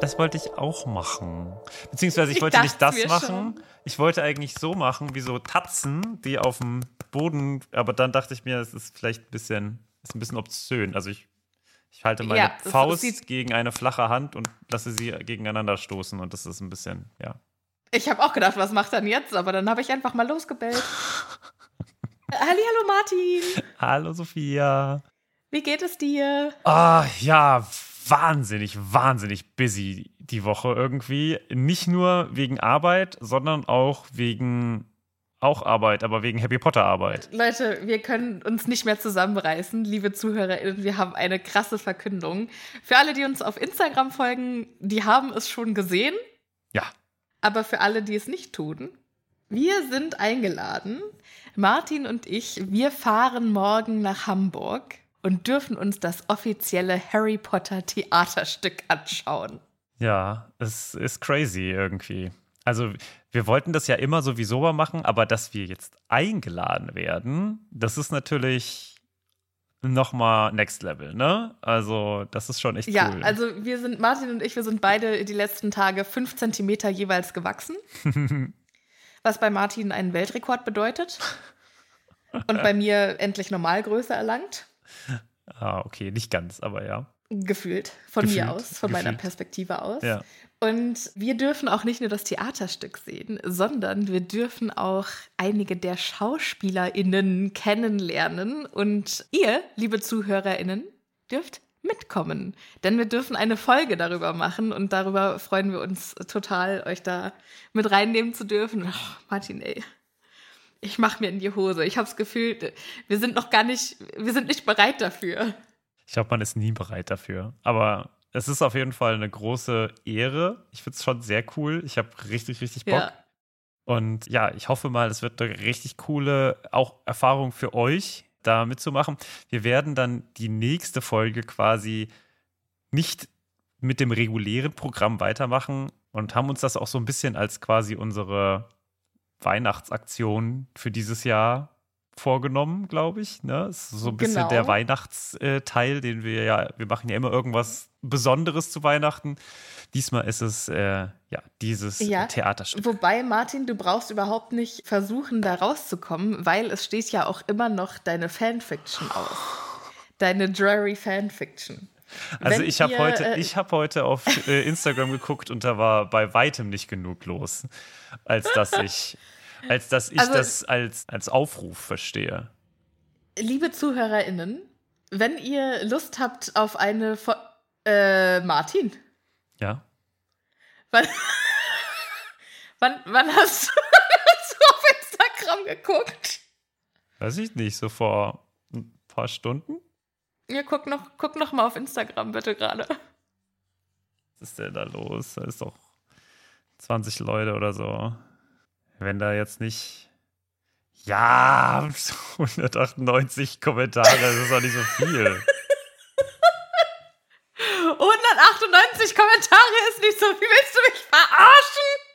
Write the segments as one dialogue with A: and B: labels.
A: Das wollte ich auch machen. Beziehungsweise ich,
B: Ich
A: wollte nicht das machen.
B: schon.
A: Ich wollte eigentlich so machen, wie so Tatzen, die auf dem Boden, aber dann dachte ich mir, es ist vielleicht ein bisschen, ist ein bisschen obszön. Also ich, ich halte meine
B: Ja,
A: Faust gegen eine flache Hand und lasse sie gegeneinander stoßen und das ist ein bisschen, ja.
B: Ich habe auch gedacht, was macht er denn jetzt? Aber dann habe ich einfach mal losgebellt. Hallo Martin,
A: Hallo Sophia.
B: wie geht es dir?
A: Ah, ja, wahnsinnig, wahnsinnig busy die Woche irgendwie. Nicht nur wegen Arbeit, sondern auch wegen auch Arbeit, aber wegen Harry Potter Arbeit.
B: Leute, wir können uns nicht mehr zusammenreißen, liebe ZuhörerInnen. Wir haben eine krasse Verkündung. Für alle, die uns auf Instagram folgen, die haben es schon gesehen.
A: Ja.
B: Aber für alle, die es nicht tun, wir sind eingeladen. Martin und ich, wir fahren morgen nach Hamburg und dürfen uns das offizielle Harry Potter Theaterstück anschauen.
A: Ja, es ist crazy irgendwie. Also, wir wollten das ja immer sowieso mal machen, aber dass wir jetzt eingeladen werden, das ist natürlich nochmal Next Level, ne? Also, das ist schon echt
B: Ja,
A: cool.
B: also wir sind, Martin und ich, wir sind beide die letzten Tage fünf Zentimeter jeweils gewachsen. was bei Martin einen Weltrekord bedeutet. Und bei mir endlich Normalgröße erlangt.
A: ah, okay, nicht ganz, aber ja.
B: Gefühlt. Von
A: Gefühlt,
B: mir aus, von meiner
A: gefühlt.
B: Perspektive aus.
A: Ja.
B: Und wir dürfen auch nicht nur das Theaterstück sehen, sondern wir dürfen auch einige der SchauspielerInnen kennenlernen. Und ihr, liebe ZuhörerInnen, dürft mitkommen. Denn wir dürfen eine Folge darüber machen und darüber freuen wir uns total, euch da mit reinnehmen zu dürfen. Oh, Martin, ey. Ich mach mir in die Hose. Ich habe das Gefühl, wir sind noch gar nicht, wir sind nicht bereit dafür.
A: Ich glaube, man ist nie bereit dafür. Aber es ist auf jeden Fall eine große Ehre. Ich finde es schon sehr cool. Ich habe richtig, richtig Bock.
B: Ja.
A: Und ja, ich hoffe mal, es wird eine richtig coole auch Erfahrung für euch, da mitzumachen. Wir werden dann die nächste Folge quasi nicht mit dem regulären Programm weitermachen und haben uns das auch so ein bisschen als quasi unsere Weihnachtsaktion für dieses Jahr vorgenommen, glaube ich. Ne? Ist so ein bisschen
B: Genau.
A: der Weihnachtsteil, den wir ja, wir machen ja immer irgendwas Besonderes zu Weihnachten. Diesmal ist es äh, ja dieses
B: Ja.
A: Theaterstück.
B: Wobei, Martin, du brauchst überhaupt nicht versuchen, da rauszukommen, weil es steht ja auch immer noch deine Fanfiction aus. Deine Drury Fanfiction.
A: Also
B: Wenn
A: ich habe heute,
B: äh,
A: ich habe heute auf äh, Instagram geguckt und da war bei weitem nicht genug los, als dass ich, als dass ich
B: Also-
A: das als, als Aufruf verstehe.
B: Liebe ZuhörerInnen, wenn ihr Lust habt auf eine. Fo äh, Martin,
A: Ja.
B: wann, wann, wann hast, du, hast du auf Instagram geguckt?
A: Weiß ich nicht, so vor ein paar Stunden?
B: Ja, guck noch, guck noch mal auf Instagram bitte gerade.
A: Was ist denn da los? Da ist doch 20 Leute oder so. Wenn da jetzt nicht. Ja, 198 Kommentare, das ist doch nicht so viel.
B: 198 Kommentare ist nicht so viel. Willst du mich verarschen?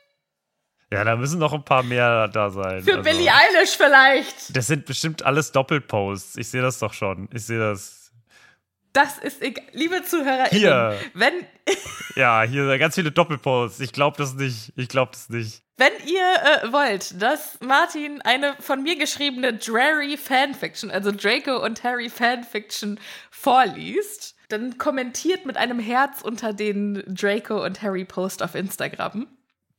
A: Ja, da müssen noch ein paar mehr da sein.
B: Für also, Billie Eilish vielleicht.
A: Das sind bestimmt alles Doppelposts. Ich sehe das doch schon. Ich sehe das.
B: Das ist egal. Liebe Zuhörer,
A: hier.
B: wenn.
A: ja, hier ganz viele Doppelposts. Ich glaube das nicht. Ich glaube das nicht.
B: Wenn ihr äh, wollt, dass Martin eine von mir geschriebene Drary Fanfiction, also Draco und Harry Fanfiction vorliest, dann kommentiert mit einem Herz unter den Draco und Harry Post auf Instagram.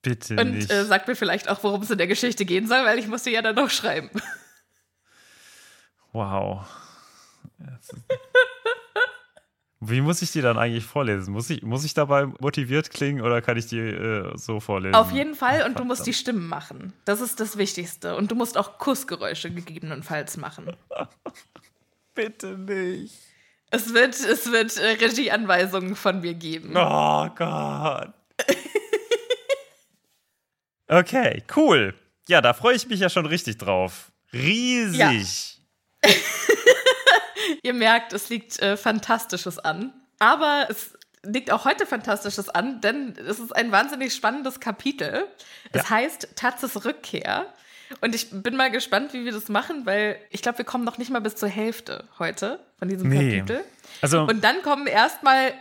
A: Bitte
B: und, äh, sagt mir vielleicht auch, worum es in der Geschichte gehen soll, weil ich musste ja dann noch schreiben.
A: Wow. Wie muss ich die dann eigentlich vorlesen? Muss ich, muss ich dabei motiviert klingen oder kann ich die äh, so vorlesen?
B: Auf jeden Fall und du musst die Stimmen machen. Das ist das Wichtigste. Und du musst auch Kussgeräusche gegebenenfalls machen.
A: Bitte nicht.
B: Es wird, es wird äh, Regieanweisungen von mir geben.
A: Oh Gott. okay, cool. Ja, da freue ich mich ja schon richtig drauf. Riesig.
B: Ja. Ihr merkt, es liegt äh, Fantastisches an. Aber es liegt auch heute Fantastisches an, denn es ist ein wahnsinnig spannendes Kapitel. Es ja. heißt Tatzes Rückkehr. Und ich bin mal gespannt, wie wir das machen, weil ich glaube, wir kommen noch nicht mal bis zur Hälfte heute von diesem nee. Kapitel. Also, und dann kommen erstmal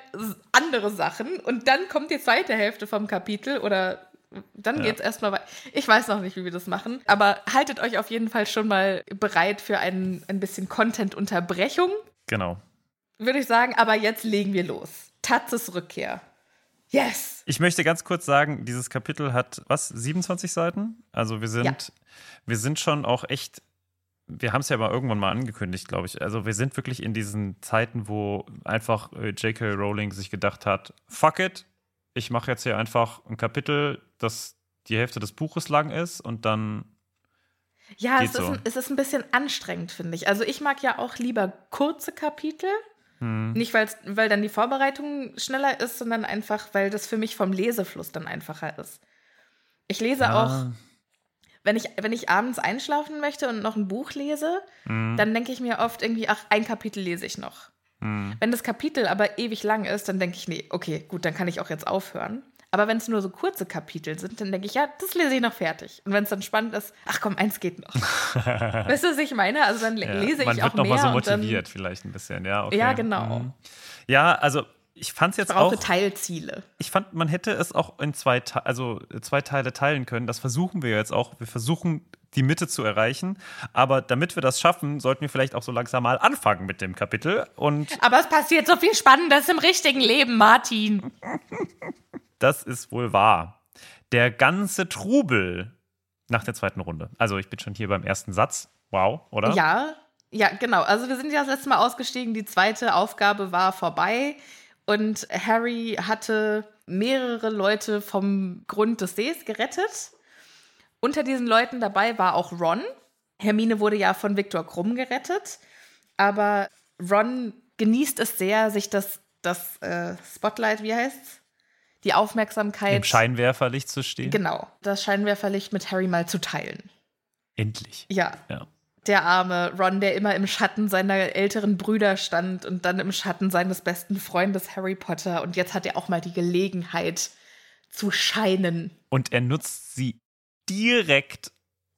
B: andere Sachen und dann kommt die zweite Hälfte vom Kapitel oder dann ja. es erstmal weiter. Ich weiß noch nicht, wie wir das machen, aber haltet euch auf jeden Fall schon mal bereit für ein, ein bisschen Content-Unterbrechung.
A: Genau.
B: Würde ich sagen, aber jetzt legen wir los. Tatzes Rückkehr. Yes!
A: Ich möchte ganz kurz sagen, dieses Kapitel hat, was, 27 Seiten? Also wir sind, ja. wir sind schon auch echt, wir haben es ja mal irgendwann mal angekündigt, glaube ich. Also wir sind wirklich in diesen Zeiten, wo einfach äh, J.K. Rowling sich gedacht hat, fuck it, ich mache jetzt hier einfach ein Kapitel, das die Hälfte des Buches lang ist und dann.
B: Ja, es ist, so. ein, es ist ein bisschen anstrengend, finde ich. Also ich mag ja auch lieber kurze Kapitel. Hm. Nicht, weil dann die Vorbereitung schneller ist, sondern einfach, weil das für mich vom Lesefluss dann einfacher ist. Ich lese ja. auch, wenn ich, wenn ich abends einschlafen möchte und noch ein Buch lese, hm. dann denke ich mir oft irgendwie, ach, ein Kapitel lese ich noch. Hm. Wenn das Kapitel aber ewig lang ist, dann denke ich, nee, okay, gut, dann kann ich auch jetzt aufhören. Aber wenn es nur so kurze Kapitel sind, dann denke ich, ja, das lese ich noch fertig. Und wenn es dann spannend ist, ach komm, eins geht noch. weißt du, was ich meine? Also dann ja, lese ich auch mehr. Man wird
A: noch mal so motiviert vielleicht ein bisschen, ja. Okay.
B: Ja, genau.
A: Mhm. Ja, also ich fand es jetzt
B: ich brauche auch. Teilziele.
A: Ich fand, man hätte es auch in zwei, also zwei Teile teilen können. Das versuchen wir jetzt auch. Wir versuchen die Mitte zu erreichen. Aber damit wir das schaffen, sollten wir vielleicht auch so langsam mal anfangen mit dem Kapitel. Und
B: Aber es passiert so viel Spannendes im richtigen Leben, Martin.
A: das ist wohl wahr. Der ganze Trubel nach der zweiten Runde. Also ich bin schon hier beim ersten Satz. Wow, oder?
B: Ja, ja, genau. Also wir sind ja das letzte Mal ausgestiegen. Die zweite Aufgabe war vorbei. Und Harry hatte mehrere Leute vom Grund des Sees gerettet. Unter diesen Leuten dabei war auch Ron. Hermine wurde ja von Viktor Krumm gerettet, aber Ron genießt es sehr, sich das, das äh, Spotlight, wie heißt's? Die Aufmerksamkeit. Im
A: Scheinwerferlicht zu stehen.
B: Genau, das Scheinwerferlicht mit Harry mal zu teilen.
A: Endlich.
B: Ja. ja. Der arme Ron, der immer im Schatten seiner älteren Brüder stand und dann im Schatten seines besten Freundes Harry Potter. Und jetzt hat er auch mal die Gelegenheit zu scheinen.
A: Und er nutzt sie direkt,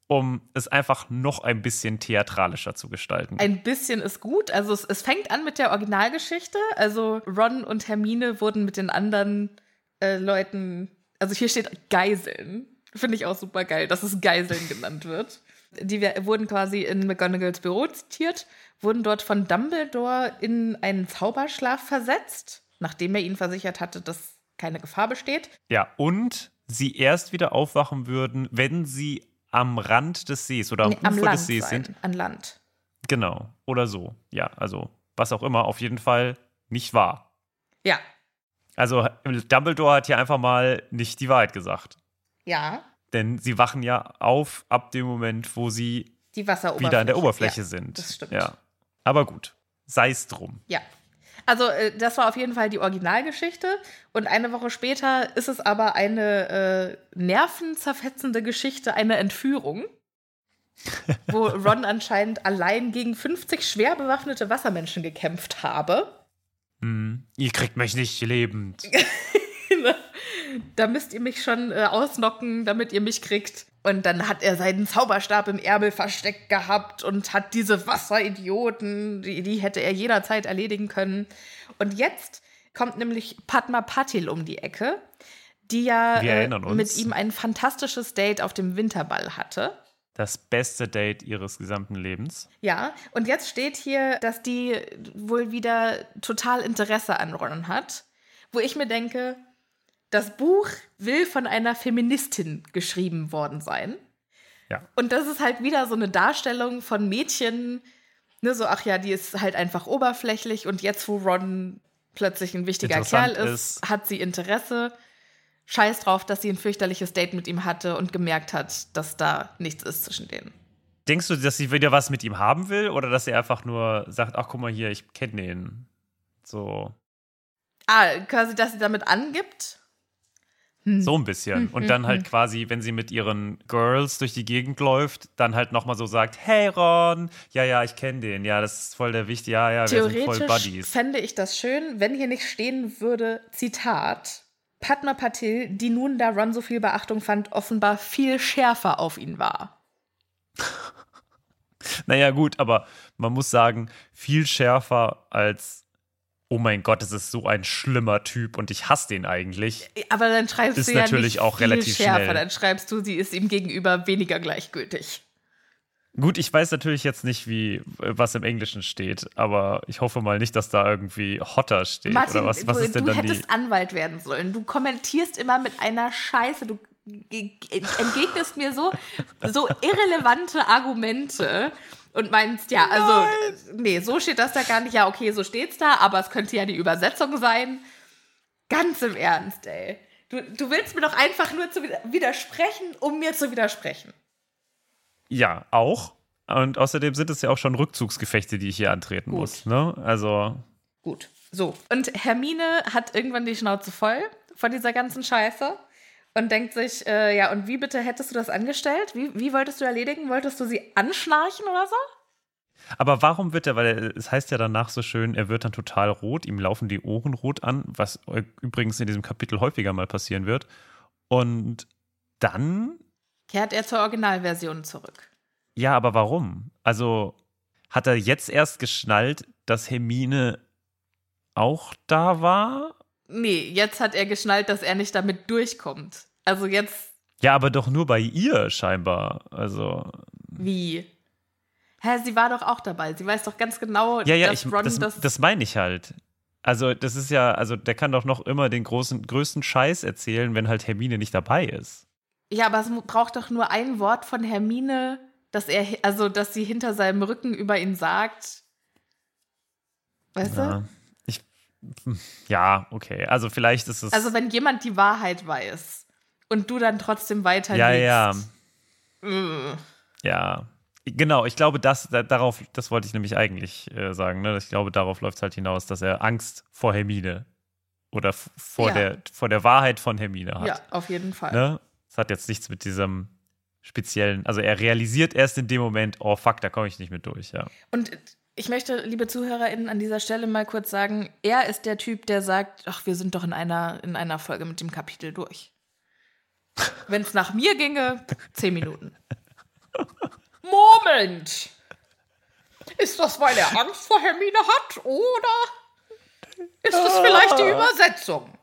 A: um es einfach noch ein bisschen theatralischer zu gestalten.
B: Ein bisschen ist gut. Also es, es fängt an mit der Originalgeschichte. Also Ron und Hermine wurden mit den anderen äh, Leuten, also hier steht Geiseln. Finde ich auch super geil, dass es Geiseln genannt wird. Die wurden quasi in McGonagalls Büro zitiert, wurden dort von Dumbledore in einen Zauberschlaf versetzt, nachdem er ihnen versichert hatte, dass keine Gefahr besteht.
A: Ja, und sie erst wieder aufwachen würden, wenn sie am Rand des Sees oder am nee, Ufer am des Sees sein, sind.
B: An Land.
A: Genau. Oder so. Ja, also was auch immer, auf jeden Fall nicht wahr.
B: Ja.
A: Also Dumbledore hat hier einfach mal nicht die Wahrheit gesagt.
B: Ja.
A: Denn sie wachen ja auf ab dem Moment, wo sie wieder an der Oberfläche
B: ja,
A: sind.
B: Das stimmt.
A: Ja. Aber gut, sei es drum.
B: Ja. Also, äh, das war auf jeden Fall die Originalgeschichte. Und eine Woche später ist es aber eine äh, nervenzerfetzende Geschichte einer Entführung. wo Ron anscheinend allein gegen 50 schwer bewaffnete Wassermenschen gekämpft habe.
A: Hm. Ihr kriegt mich nicht lebend.
B: da müsst ihr mich schon äh, ausnocken, damit ihr mich kriegt. Und dann hat er seinen Zauberstab im Ärmel versteckt gehabt und hat diese Wasseridioten, die, die hätte er jederzeit erledigen können. Und jetzt kommt nämlich Padma Patil um die Ecke, die ja äh, mit ihm ein fantastisches Date auf dem Winterball hatte.
A: Das beste Date ihres gesamten Lebens.
B: Ja, und jetzt steht hier, dass die wohl wieder total Interesse an Ron hat, wo ich mir denke, das Buch will von einer Feministin geschrieben worden sein.
A: Ja.
B: Und das ist halt wieder so eine Darstellung von Mädchen, ne, so, ach ja, die ist halt einfach oberflächlich und jetzt, wo Ron plötzlich ein wichtiger Kerl ist,
A: ist-
B: hat sie Interesse. Scheiß drauf, dass sie ein fürchterliches Date mit ihm hatte und gemerkt hat, dass da nichts ist zwischen denen.
A: Denkst du, dass sie wieder was mit ihm haben will oder dass sie einfach nur sagt, ach guck mal hier, ich kenne den? So,
B: Ah, quasi, dass sie damit angibt. Hm.
A: so ein bisschen. Und dann halt quasi, wenn sie mit ihren Girls durch die Gegend läuft, dann halt nochmal so sagt, hey Ron, ja, ja, ich kenne den, ja, das ist voll der wichtige, ja, ja, wir sind voll Buddies.
B: fände ich das schön, wenn hier nicht stehen würde, Zitat, Padma Patil, die nun, da Ron so viel Beachtung fand, offenbar viel schärfer auf ihn war.
A: Naja, gut, aber man muss sagen, viel schärfer als, oh mein Gott, es ist so ein schlimmer Typ und ich hasse den eigentlich.
B: Aber dann schreibst
A: Ist
B: du ja
A: natürlich
B: nicht
A: auch
B: viel
A: relativ
B: schärfer,
A: schnell.
B: dann schreibst du, sie ist ihm gegenüber weniger gleichgültig.
A: Gut, ich weiß natürlich jetzt nicht, wie was im Englischen steht, aber ich hoffe mal nicht, dass da irgendwie Hotter steht.
B: Martin,
A: oder was, was
B: du,
A: ist denn
B: du
A: dann die.
B: hättest Anwalt werden sollen. Du kommentierst immer mit einer Scheiße. Du ge- ge- entgegnest mir so, so irrelevante Argumente und meinst, ja, also, nee, so steht das da gar nicht. Ja, okay, so steht's da, aber es könnte ja die Übersetzung sein. Ganz im Ernst, ey. Du, du willst mir doch einfach nur zu wider- widersprechen, um mir zu widersprechen.
A: Ja, auch. Und außerdem sind es ja auch schon Rückzugsgefechte, die ich hier antreten
B: Gut.
A: muss. Ne? Also,
B: Gut. So. Und Hermine hat irgendwann die Schnauze voll von dieser ganzen Scheiße und denkt sich, äh, ja, und wie bitte hättest du das angestellt? Wie, wie wolltest du erledigen? Wolltest du sie anschnarchen oder so?
A: aber warum wird er, weil er, es heißt ja danach so schön, er wird dann total rot, ihm laufen die Ohren rot an, was übrigens in diesem Kapitel häufiger mal passieren wird. Und dann
B: Kehrt er zur Originalversion zurück.
A: Ja, aber warum? Also hat er jetzt erst geschnallt, dass Hermine auch da war?
B: Nee, jetzt hat er geschnallt, dass er nicht damit durchkommt. Also jetzt,
A: Ja, aber doch nur bei ihr scheinbar. Also
B: wie? Hä, sie war doch auch dabei. Sie weiß doch ganz genau,
A: ja, ja,
B: dass
A: ich,
B: Ron
A: das,
B: das,
A: das meine ich halt. Also das ist ja, also der kann doch noch immer den großen, größten Scheiß erzählen, wenn halt Hermine nicht dabei ist.
B: Ja, aber es braucht doch nur ein Wort von Hermine, dass er, also dass sie hinter seinem Rücken über ihn sagt. Weißt du?
A: Ja, ich, ja, okay. Also vielleicht ist es.
B: Also wenn jemand die Wahrheit weiß und du dann trotzdem weiter
A: ja, ja,
B: Mm.
A: ja. Genau, ich glaube, das, da, darauf, das wollte ich nämlich eigentlich äh, sagen. Ne? Ich glaube, darauf läuft es halt hinaus, dass er Angst vor Hermine oder vor,
B: Ja.
A: der, vor der Wahrheit von Hermine hat.
B: Ja, auf jeden Fall.
A: Ne? Das hat jetzt nichts mit diesem speziellen, also er realisiert erst in dem Moment, oh fuck, da komme ich nicht mit durch, ja.
B: Und ich möchte, liebe ZuhörerInnen, an dieser Stelle mal kurz sagen, er ist der Typ, der sagt, ach, wir sind doch in einer, in einer Folge mit dem Kapitel durch. Wenn es nach mir ginge, zehn Minuten. Moment! Ist das, weil er Angst vor Hermine hat, oder ist es vielleicht die Übersetzung?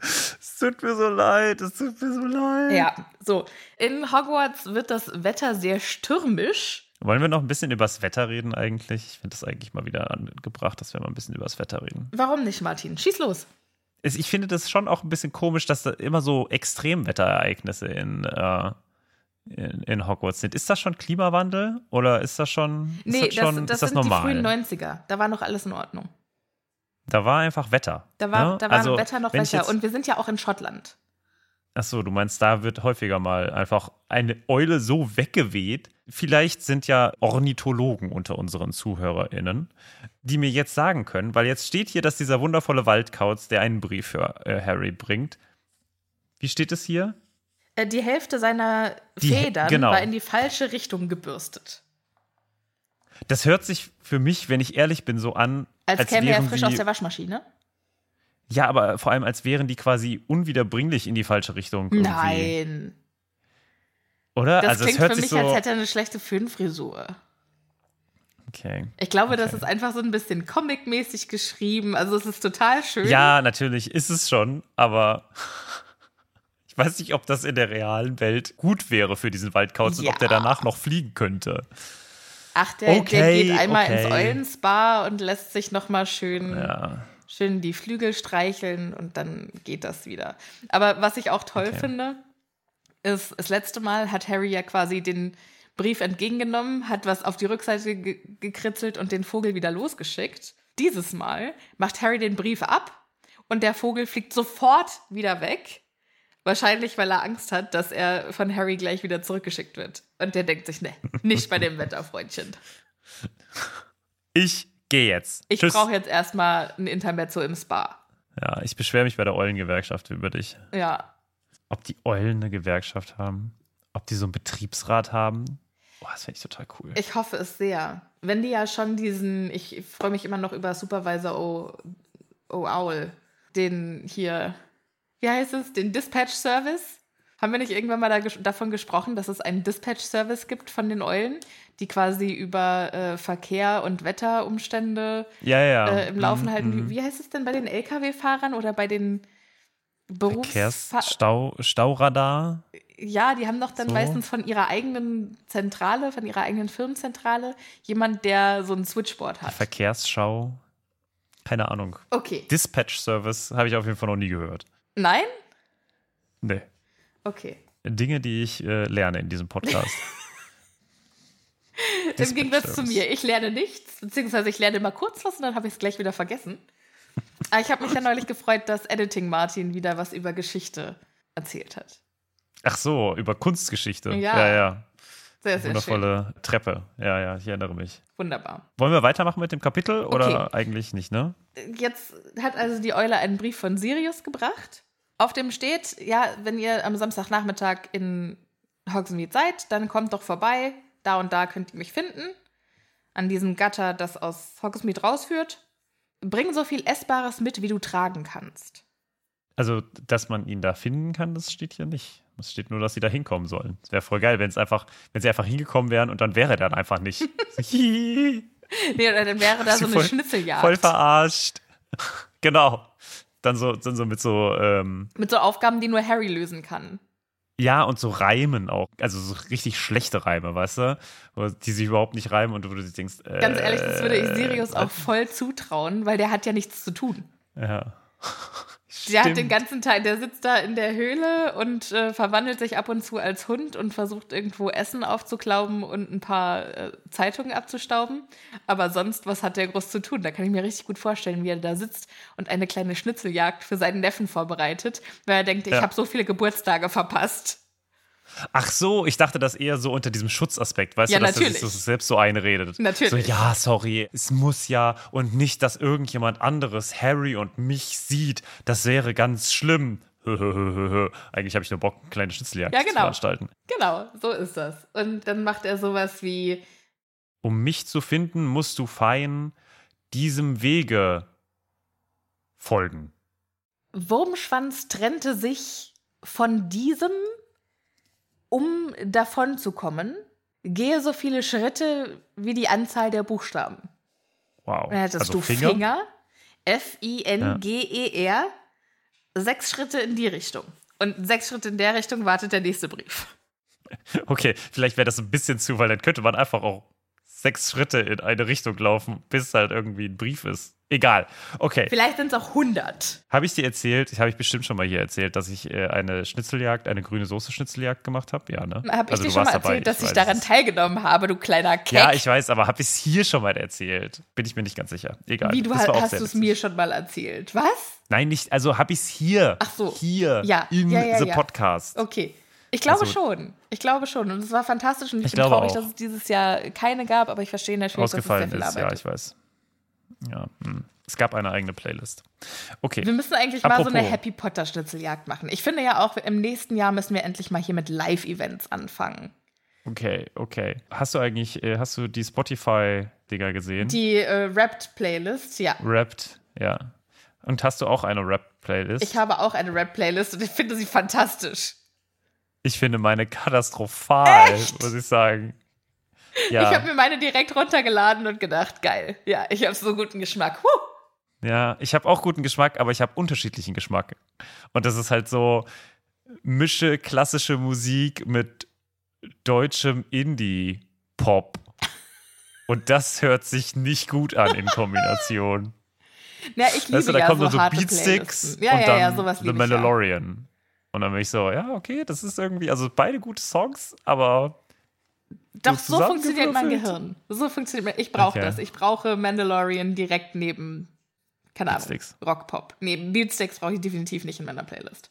A: Es tut mir so leid, es tut mir so leid.
B: Ja, so. In Hogwarts wird das Wetter sehr stürmisch.
A: Wollen wir noch ein bisschen übers Wetter reden eigentlich? Ich finde das eigentlich mal wieder angebracht, dass wir mal ein bisschen übers Wetter reden.
B: Warum nicht, Martin? Schieß los.
A: Ich finde das schon auch ein bisschen komisch, dass da immer so Extremwetterereignisse in, äh, in, in Hogwarts sind. Ist das schon Klimawandel oder ist das schon, ist
B: Nee,
A: das, schon,
B: das,
A: ist das
B: sind
A: normal?
B: die frühen 90er. Da war noch alles in Ordnung.
A: Da war einfach Wetter.
B: Da war,
A: ne?
B: da war
A: Also,
B: Wetter noch Wetter. Und wir sind ja auch in Schottland.
A: Achso, du meinst, da wird häufiger mal einfach eine Eule so weggeweht. Vielleicht sind ja Ornithologen unter unseren ZuhörerInnen, die mir jetzt sagen können, weil jetzt steht hier, dass dieser wundervolle Waldkauz, der einen Brief für äh, Harry bringt. Wie steht es hier?
B: Äh, die Hälfte seiner
A: Die-
B: Federn
A: genau.
B: war in die falsche Richtung gebürstet.
A: Das hört sich für mich, wenn ich ehrlich bin, so an,
B: Als,
A: als
B: käme er frisch aus der Waschmaschine.
A: Ja, aber vor allem, als wären die quasi unwiederbringlich in die falsche Richtung. Irgendwie.
B: Nein.
A: Oder?
B: Das
A: also, es
B: klingt für mich,
A: so.
B: als hätte er eine schlechte Föhnfrisur.
A: okay.
B: Ich glaube, das
A: Okay.
B: ist einfach so ein bisschen comic-mäßig geschrieben. Also es ist total schön.
A: Ja, natürlich ist es schon, aber ich weiß nicht, ob das in der realen Welt gut wäre für diesen Waldkauz und
B: Ja.
A: ob der danach noch fliegen könnte.
B: Ach, der, der
A: Okay,
B: geht einmal
A: okay.
B: ins Eulenspa und lässt sich nochmal schön,
A: Ja.
B: Schön die Flügel streicheln und dann geht das wieder. Aber was ich auch toll
A: Okay.
B: finde, ist, das letzte Mal hat Harry ja quasi den Brief entgegengenommen, hat was auf die Rückseite ge gekritzelt und den Vogel wieder losgeschickt. Dieses Mal macht Harry den Brief ab und der Vogel fliegt sofort wieder weg. Wahrscheinlich, weil er Angst hat, dass er von Harry gleich wieder zurückgeschickt wird. Und der denkt sich, ne, nicht bei dem Wetter, Freundchen.
A: Ich gehe jetzt.
B: Ich brauche jetzt erstmal ein Intermezzo im Spa.
A: Ja, ich beschwere mich bei der Eulengewerkschaft über dich.
B: Ja.
A: Ob die Eulen eine Gewerkschaft haben? Ob die so einen Betriebsrat haben? Boah, das finde ich total cool.
B: Ich hoffe es sehr. Wenn die ja schon diesen, ich freue mich immer noch über Supervisor O, o Owl, den hier, wie heißt es, den Dispatch Service. Haben wir nicht irgendwann mal da, davon gesprochen, dass es einen Dispatch Service gibt von den Eulen, die quasi über äh, Verkehr und Wetterumstände
A: ja, ja.
B: äh, im Laufen
A: Mhm,
B: halten?
A: mhm.
B: Wie, wie heißt es denn bei den Lkw-Fahrern oder bei den Berufsfahrern?
A: Verkehrsstau, Stauradar.
B: Ja, die haben doch dann
A: So.
B: meistens von ihrer eigenen Zentrale, von ihrer eigenen Firmenzentrale, jemand, der so ein Switchboard hat.
A: Verkehrsschau. Keine Ahnung.
B: Okay.
A: Dispatch Service habe ich auf jeden Fall noch nie gehört.
B: Nein?
A: Nee.
B: Okay.
A: Dinge, die ich äh, lerne in diesem Podcast.
B: Im Gegensatz zu mir. Ich lerne nichts, beziehungsweise ich lerne immer kurz was und dann habe ich es gleich wieder vergessen. Aber ich habe mich ja neulich gefreut, dass Editing Martin wieder was über Geschichte erzählt hat.
A: Ach so, über Kunstgeschichte.
B: Ja.
A: ja. ja.
B: Sehr, sehr schön.
A: Wundervolle Treppe. Ja, ja, ich erinnere mich.
B: Wunderbar.
A: Wollen wir weitermachen mit dem Kapitel oder
B: Okay.
A: eigentlich nicht, ne?
B: Jetzt hat also die Eule einen Brief von Sirius gebracht. Auf dem steht, ja, wenn ihr am Samstagnachmittag in Hogsmeade seid, dann kommt doch vorbei. Da und da könnt ihr mich finden. An diesem Gatter, das aus Hogsmeade rausführt. Bring so viel Essbares mit, wie du tragen kannst.
A: Also, dass man ihn da finden kann, das steht hier nicht. Es steht nur, dass sie da hinkommen sollen. Es wäre voll geil, wenn es einfach, wenn sie einfach hingekommen wären und dann wäre er dann einfach nicht.
B: Nee, dann wäre da so eine
A: voll,
B: Schnitzeljagd.
A: Voll verarscht. genau. Dann so, dann so mit so, ähm,
B: mit so Aufgaben, die nur Harry lösen kann.
A: Ja, und so Reimen auch. Also so richtig schlechte Reime, weißt du? Wo die sich überhaupt nicht reimen und du dir denkst, äh,
B: Ganz ehrlich, das würde ich Sirius auch voll zutrauen, weil der hat ja nichts zu tun.
A: Ja.
B: Der hat den
A: Stimmt.
B: ganzen Tag, der sitzt da in der Höhle und äh, verwandelt sich ab und zu als Hund und versucht irgendwo Essen aufzuklauben und ein paar äh, Zeitungen abzustauben. Aber sonst, was hat der groß zu tun? Da kann ich mir richtig gut vorstellen, wie er da sitzt und eine kleine Schnitzeljagd für seinen Neffen vorbereitet, weil er denkt, ich
A: Ja.
B: habe so viele Geburtstage verpasst.
A: Ach so, ich dachte das eher so unter diesem Schutzaspekt, weißt
B: Ja,
A: du, dass er
B: natürlich.
A: sich das selbst so einredet.
B: Natürlich.
A: So, ja, sorry, es muss ja und nicht, dass irgendjemand anderes Harry und mich sieht. Das wäre ganz schlimm. Eigentlich habe ich nur Bock, eine kleine Schnitzeljagd
B: Ja,
A: zu
B: genau.
A: veranstalten.
B: Genau, so ist das. Und dann macht er sowas wie,
A: Um mich zu finden, musst du fein diesem Wege folgen.
B: Wurmschwanz trennte sich von diesem, um davon zu kommen. Gehe so viele Schritte wie die Anzahl der Buchstaben.
A: Wow.
B: Dann hättest
A: also
B: du
A: Finger.
B: Finger, F-I-N-G-E-R, sechs Schritte in die Richtung. Und sechs Schritte in der Richtung wartet der nächste Brief.
A: Okay, vielleicht wäre das ein bisschen zu, weil dann könnte man einfach auch sechs Schritte in eine Richtung laufen, bis halt irgendwie ein Brief ist. Egal. Okay.
B: Vielleicht sind es auch 100.
A: Habe ich dir erzählt, habe ich bestimmt schon mal hier erzählt, dass ich äh, eine Schnitzeljagd, eine grüne Soße-Schnitzeljagd gemacht habe? Ja, ne?
B: Habe ich
A: Also
B: dir schon mal erzählt,
A: dabei,
B: dass ich
A: weiß
B: daran teilgenommen habe, du kleiner Keck?
A: Ja, ich weiß, aber habe ich es hier schon mal erzählt? Bin ich mir nicht ganz sicher. Egal.
B: Wie, du
A: auch
B: hast du es mir schon mal erzählt? Was?
A: Nein, nicht, also habe ich es hier.
B: Ach so.
A: Hier.
B: Ja,
A: In
B: ja, ja,
A: the
B: ja.
A: Podcast.
B: Okay. Ich glaube
A: Also-
B: schon. Ich glaube schon. Und es war fantastisch und ich,
A: Ich
B: bin traurig,
A: auch.
B: dass es dieses Jahr keine gab, aber ich verstehe natürlich, dass es sehr
A: Ausgefallen
B: viel
A: ist,
B: Arbeit
A: ja, ich weiß. Ja, hm. es gab eine eigene Playlist. Okay.
B: Wir müssen eigentlich mal so eine
A: Apropos.
B: Happy Potter Schnitzeljagd machen. Ich finde ja auch, im nächsten Jahr müssen wir endlich mal hier mit Live-Events anfangen.
A: Okay, okay. Hast du eigentlich, äh, hast du die Spotify-Dinger gesehen?
B: Die äh, Rapped-Playlist, ja.
A: Rapped, ja. Und hast du auch eine Rap-Playlist?
B: Ich habe auch eine Rap-Playlist und ich finde sie fantastisch.
A: Ich finde meine katastrophal, muss ich sagen. Ja,
B: Ich habe mir meine direkt runtergeladen und gedacht, geil. Ja, ich habe so guten Geschmack. Huh.
A: ja, ich habe auch guten Geschmack, aber ich habe unterschiedlichen Geschmack. Und das ist halt so, mische klassische Musik mit deutschem Indie-Pop. Und das hört sich nicht gut an in Kombination.
B: Ja, ich liebe
A: Weißt du, da
B: ja
A: kommen
B: so
A: so Beatsticks.
B: Ja,
A: und
B: ja,
A: dann
B: ja, sowas
A: The. Mandalorian. Und dann bin ich so, ja, okay, das ist irgendwie, also beide gute Songs, aber
B: Doch, so funktioniert mein. Gehirn. So funktioniert mein Ich brauche
A: Okay.
B: das. Ich brauche Mandalorian direkt neben, keine Ahnung,
A: Beatsticks.
B: Rockpop. Neben Beatsticks brauche ich definitiv nicht in meiner Playlist.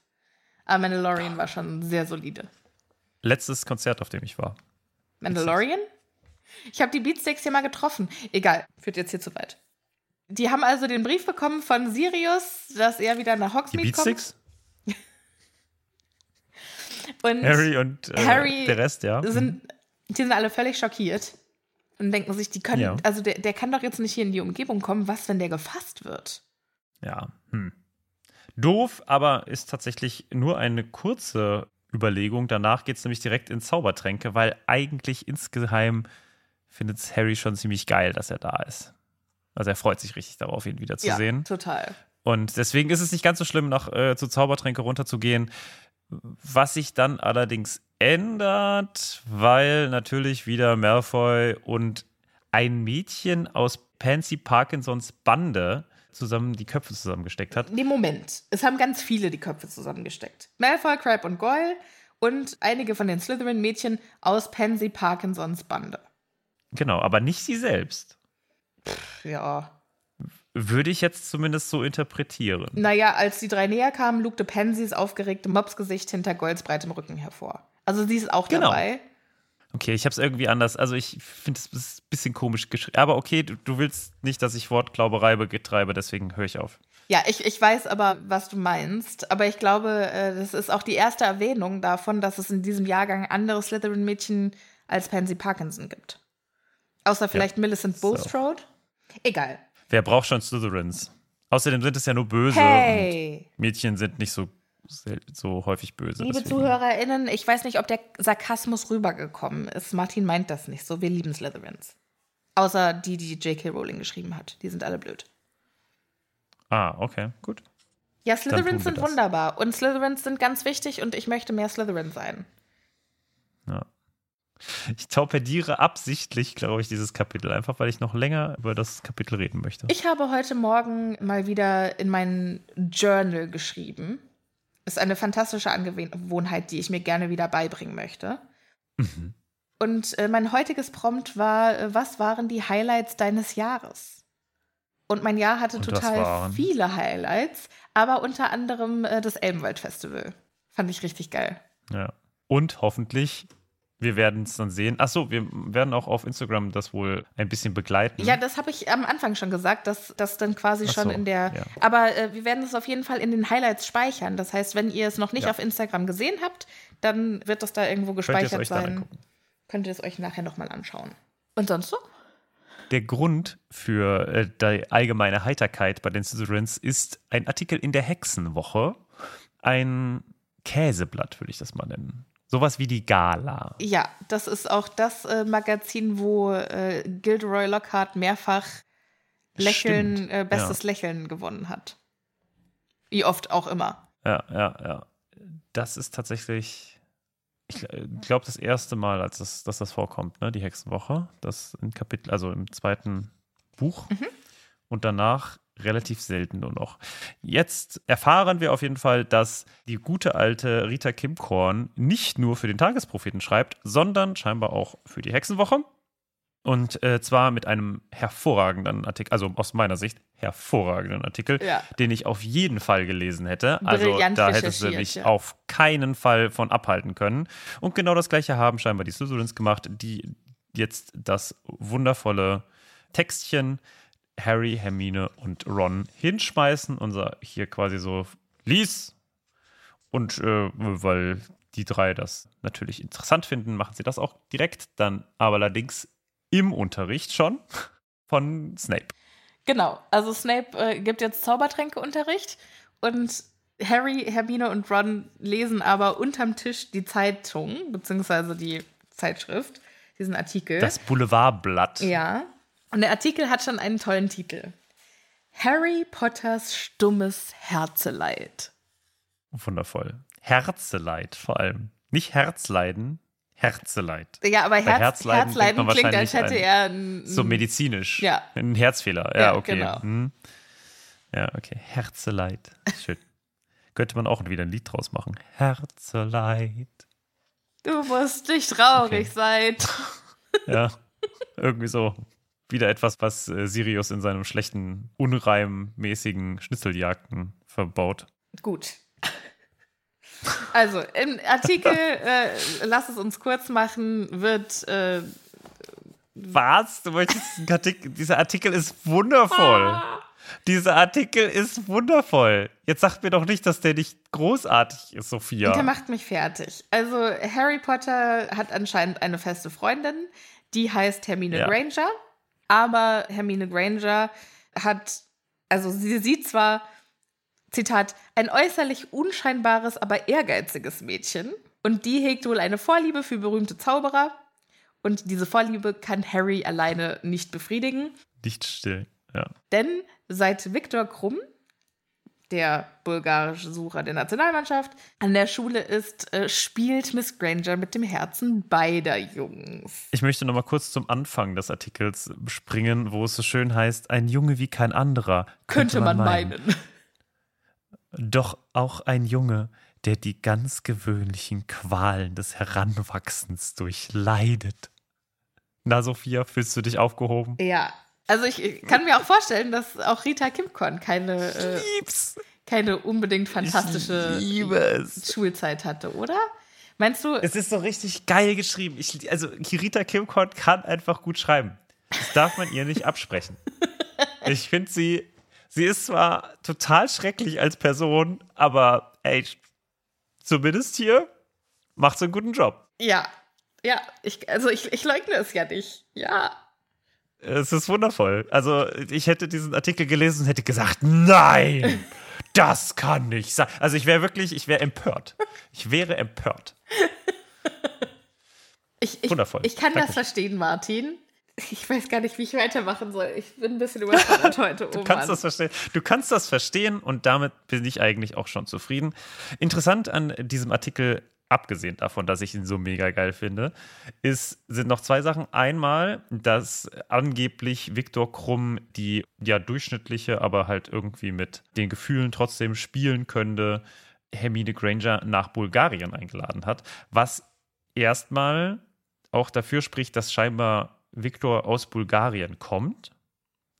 B: Aber Mandalorian war schon sehr solide.
A: letztes Konzert, auf dem ich war.
B: Mandalorian? Ich habe die Beatsticks hier mal getroffen. Egal, führt jetzt hier zu weit. Die haben also den Brief bekommen von Sirius, dass er wieder nach Hogsmeade kommt.
A: Beatsticks?
B: Und
A: Harry und äh,
B: Harry
A: der Rest, ja.
B: sind, die sind alle völlig schockiert und denken sich, die können,
A: Ja.
B: also der, der kann doch jetzt nicht hier in die Umgebung kommen. Was, wenn der gefasst wird?
A: Ja. Hm. Doof, aber ist tatsächlich nur eine kurze Überlegung. Danach geht es nämlich direkt in Zaubertränke, weil eigentlich insgeheim findet es Harry schon ziemlich geil, dass er da ist. Also er freut sich richtig darauf, ihn wiederzusehen.
B: Ja, total.
A: Und deswegen ist es nicht ganz so schlimm, noch äh, zu Zaubertränke runterzugehen. Was sich dann allerdings ändert, weil natürlich wieder Malfoy und ein Mädchen aus Pansy Parkinsons Bande zusammen die Köpfe zusammengesteckt hat.
B: Nee, Moment. Es haben ganz viele die Köpfe zusammengesteckt. Malfoy, Crabbe und Goyle und einige von den Slytherin-Mädchen aus Pansy Parkinsons Bande.
A: Genau, aber nicht sie selbst.
B: Ja.
A: Würde ich jetzt zumindest so interpretieren.
B: Naja, als die drei näher kamen, lugte Pansys aufgeregte Mopsgesicht hinter Golds breitem Rücken hervor. Also sie ist auch
A: Genau.
B: dabei.
A: Okay, ich habe es irgendwie anders. Also ich finde es ein bisschen komisch geschrieben. Aber okay, du, du willst nicht, dass ich Wortglauberei betreibe, deswegen höre ich auf.
B: Ja, ich, ich weiß aber, was du meinst. Aber ich glaube, äh, das ist auch die erste Erwähnung davon, dass es in diesem Jahrgang andere Slytherin-Mädchen als Pansy Parkinson gibt. Außer vielleicht Millicent Bulstrode. Egal.
A: Wer braucht schon Slytherins? Außerdem sind es ja nur böse.
B: Hey!
A: Mädchen sind nicht so, so häufig böse.
B: Liebe
A: deswegen-
B: ZuhörerInnen, ich weiß nicht, ob der Sarkasmus rübergekommen ist. Martin meint das nicht so. Wir lieben Slytherins. Außer die, die J.K. Rowling geschrieben hat. Die sind alle blöd.
A: Ah, okay, gut.
B: Ja, Slytherins sind
A: das.
B: wunderbar. Und Slytherins sind ganz wichtig und ich möchte mehr Slytherin sein.
A: Ja. Ich torpediere absichtlich, glaube ich, dieses Kapitel, einfach weil ich noch länger über das Kapitel reden möchte.
B: Ich habe heute Morgen mal wieder in mein Journal geschrieben. Ist eine fantastische Angewohnheit, die ich mir gerne wieder beibringen möchte.
A: Mhm.
B: Und äh, mein heutiges Prompt war, äh, was waren die Highlights deines Jahres? Und mein Jahr hatte
A: Und
B: total viele Highlights, aber unter anderem äh, das Elbenwald-Festival. Fand ich richtig geil.
A: Ja. Und hoffentlich, wir werden es dann sehen. Achso, wir werden auch auf Instagram das wohl ein bisschen begleiten.
B: Ja, das habe ich am Anfang schon gesagt, dass das dann quasi
A: Ach
B: schon
A: so,
B: in der.
A: ja.
B: Aber äh, wir werden es auf jeden Fall in den Highlights speichern. Das heißt, wenn ihr es noch nicht
A: Ja.
B: auf Instagram gesehen habt, dann wird das da irgendwo
A: Könnt
B: gespeichert
A: dann
B: sein. Könnt ihr es euch nachher nochmal anschauen. Und sonst so?
A: Der Grund für äh, die allgemeine Heiterkeit bei den Slytherins ist ein Artikel in der Hexenwoche. Ein Käseblatt, würde ich das mal nennen. Sowas wie die Gala.
B: Ja, das ist auch das äh, Magazin, wo äh, Gilderoy Lockhart mehrfach Lächeln, äh, bestes
A: ja.
B: Lächeln gewonnen hat. Wie oft auch immer.
A: Ja, ja, ja. Das ist tatsächlich ich glaube, das erste Mal, als das, dass das vorkommt, ne, die Hexenwoche, das in Kapitel, also im zweiten Buch. Mhm. Und danach relativ selten nur noch. Jetzt erfahren wir auf jeden Fall, dass die gute alte Rita Kimkorn nicht nur für den Tagespropheten schreibt, sondern scheinbar auch für die Hexenwoche. Und äh, zwar mit einem hervorragenden Artikel, also aus meiner Sicht hervorragenden Artikel, ja. den ich auf jeden Fall gelesen hätte. Also da hättest du mich ja. auf keinen Fall von abhalten können. Und genau das gleiche haben scheinbar die Slytherins gemacht, die jetzt das wundervolle Textchen Harry, Hermine und Ron hinschmeißen. Unser hier quasi so lies. Und äh, weil die drei das natürlich interessant finden, machen sie das auch direkt. Dann aber allerdings im Unterricht schon von Snape.
B: Genau, also Snape äh, gibt jetzt Zaubertränkeunterricht und Harry, Hermine und Ron lesen aber unterm Tisch die Zeitung, beziehungsweise die Zeitschrift, diesen Artikel.
A: Das Boulevardblatt.
B: Ja. Und der Artikel hat schon einen tollen Titel. Harry Potters stummes Herzeleid.
A: Wundervoll. Herzeleid vor allem. Nicht Herzleiden, Herzeleid.
B: Ja, aber Herz, Herzleiden, Herzleiden klingt, als hätte er
A: ein, so medizinisch.
B: Ja.
A: Ein Herzfehler. Ja, ja okay. Genau. Hm. Ja, okay. Herzeleid. Schön. Könnte man auch wieder ein Lied draus machen. Herzeleid.
B: Du musst nicht traurig okay. sein.
A: ja, irgendwie so. Wieder etwas, was äh, Sirius in seinem schlechten, unreimmäßigen Schnitzeljagden verbaut.
B: Gut. Also, im Artikel, äh, lass es uns kurz machen, wird. Äh,
A: Was? Du möchtest Artikel, dieser Artikel ist wundervoll. Ah. Dieser Artikel ist wundervoll. Jetzt sagt mir doch nicht, dass der nicht großartig ist, Sophia.
B: Der macht mich fertig. Also, Harry Potter hat anscheinend eine feste Freundin, die heißt Hermine ja. Granger. Aber Hermine Granger hat, also sie sieht zwar Zitat, ein äußerlich unscheinbares, aber ehrgeiziges Mädchen. Und die hegt wohl eine Vorliebe für berühmte Zauberer. Und diese Vorliebe kann Harry alleine nicht befriedigen.
A: Nicht still, ja.
B: Denn seit Viktor Krumm, der bulgarische Sucher der Nationalmannschaft, an der Schule ist, äh, spielt Miss Granger mit dem Herzen beider Jungs.
A: Ich möchte noch mal kurz zum Anfang des Artikels springen, wo es so schön heißt, ein Junge wie kein anderer. Könnte, könnte man, man meinen. meinen. Doch auch ein Junge, der die ganz gewöhnlichen Qualen des Heranwachsens durchleidet. Na, Sophia, fühlst du dich aufgehoben?
B: Ja. Also ich kann mir auch vorstellen, dass auch Rita Kimkorn keine, äh, keine unbedingt fantastische Schulzeit hatte, oder? Meinst du?
A: Es ist so richtig geil geschrieben. Ich, also Rita Kimkorn kann einfach gut schreiben. Das darf man ihr nicht absprechen. Ich finde sie sie ist zwar total schrecklich als Person, aber ey, zumindest hier macht sie einen guten Job.
B: Ja, ja, ich, also ich, ich leugne es ja nicht. Ja.
A: Es ist wundervoll. Also, ich hätte diesen Artikel gelesen und hätte gesagt, nein, das kann nicht sein. Also, ich wäre wirklich, ich wäre empört. Ich wäre empört.
B: Ich, ich, Wundervoll. Ich kann Danke. das verstehen, Martin. Ich weiß gar nicht, wie ich weitermachen soll. Ich bin ein bisschen überfordert heute.
A: Oh, du kannst Mann. das verstehen. Du kannst das verstehen und damit bin ich eigentlich auch schon zufrieden. Interessant an diesem Artikel, abgesehen davon, dass ich ihn so mega geil finde, ist, sind noch zwei Sachen. Einmal, dass angeblich Viktor Krumm die ja durchschnittliche, aber halt irgendwie mit den Gefühlen trotzdem spielen könnte, Hermine Granger nach Bulgarien eingeladen hat, was erstmal auch dafür spricht, dass scheinbar Viktor aus Bulgarien kommt.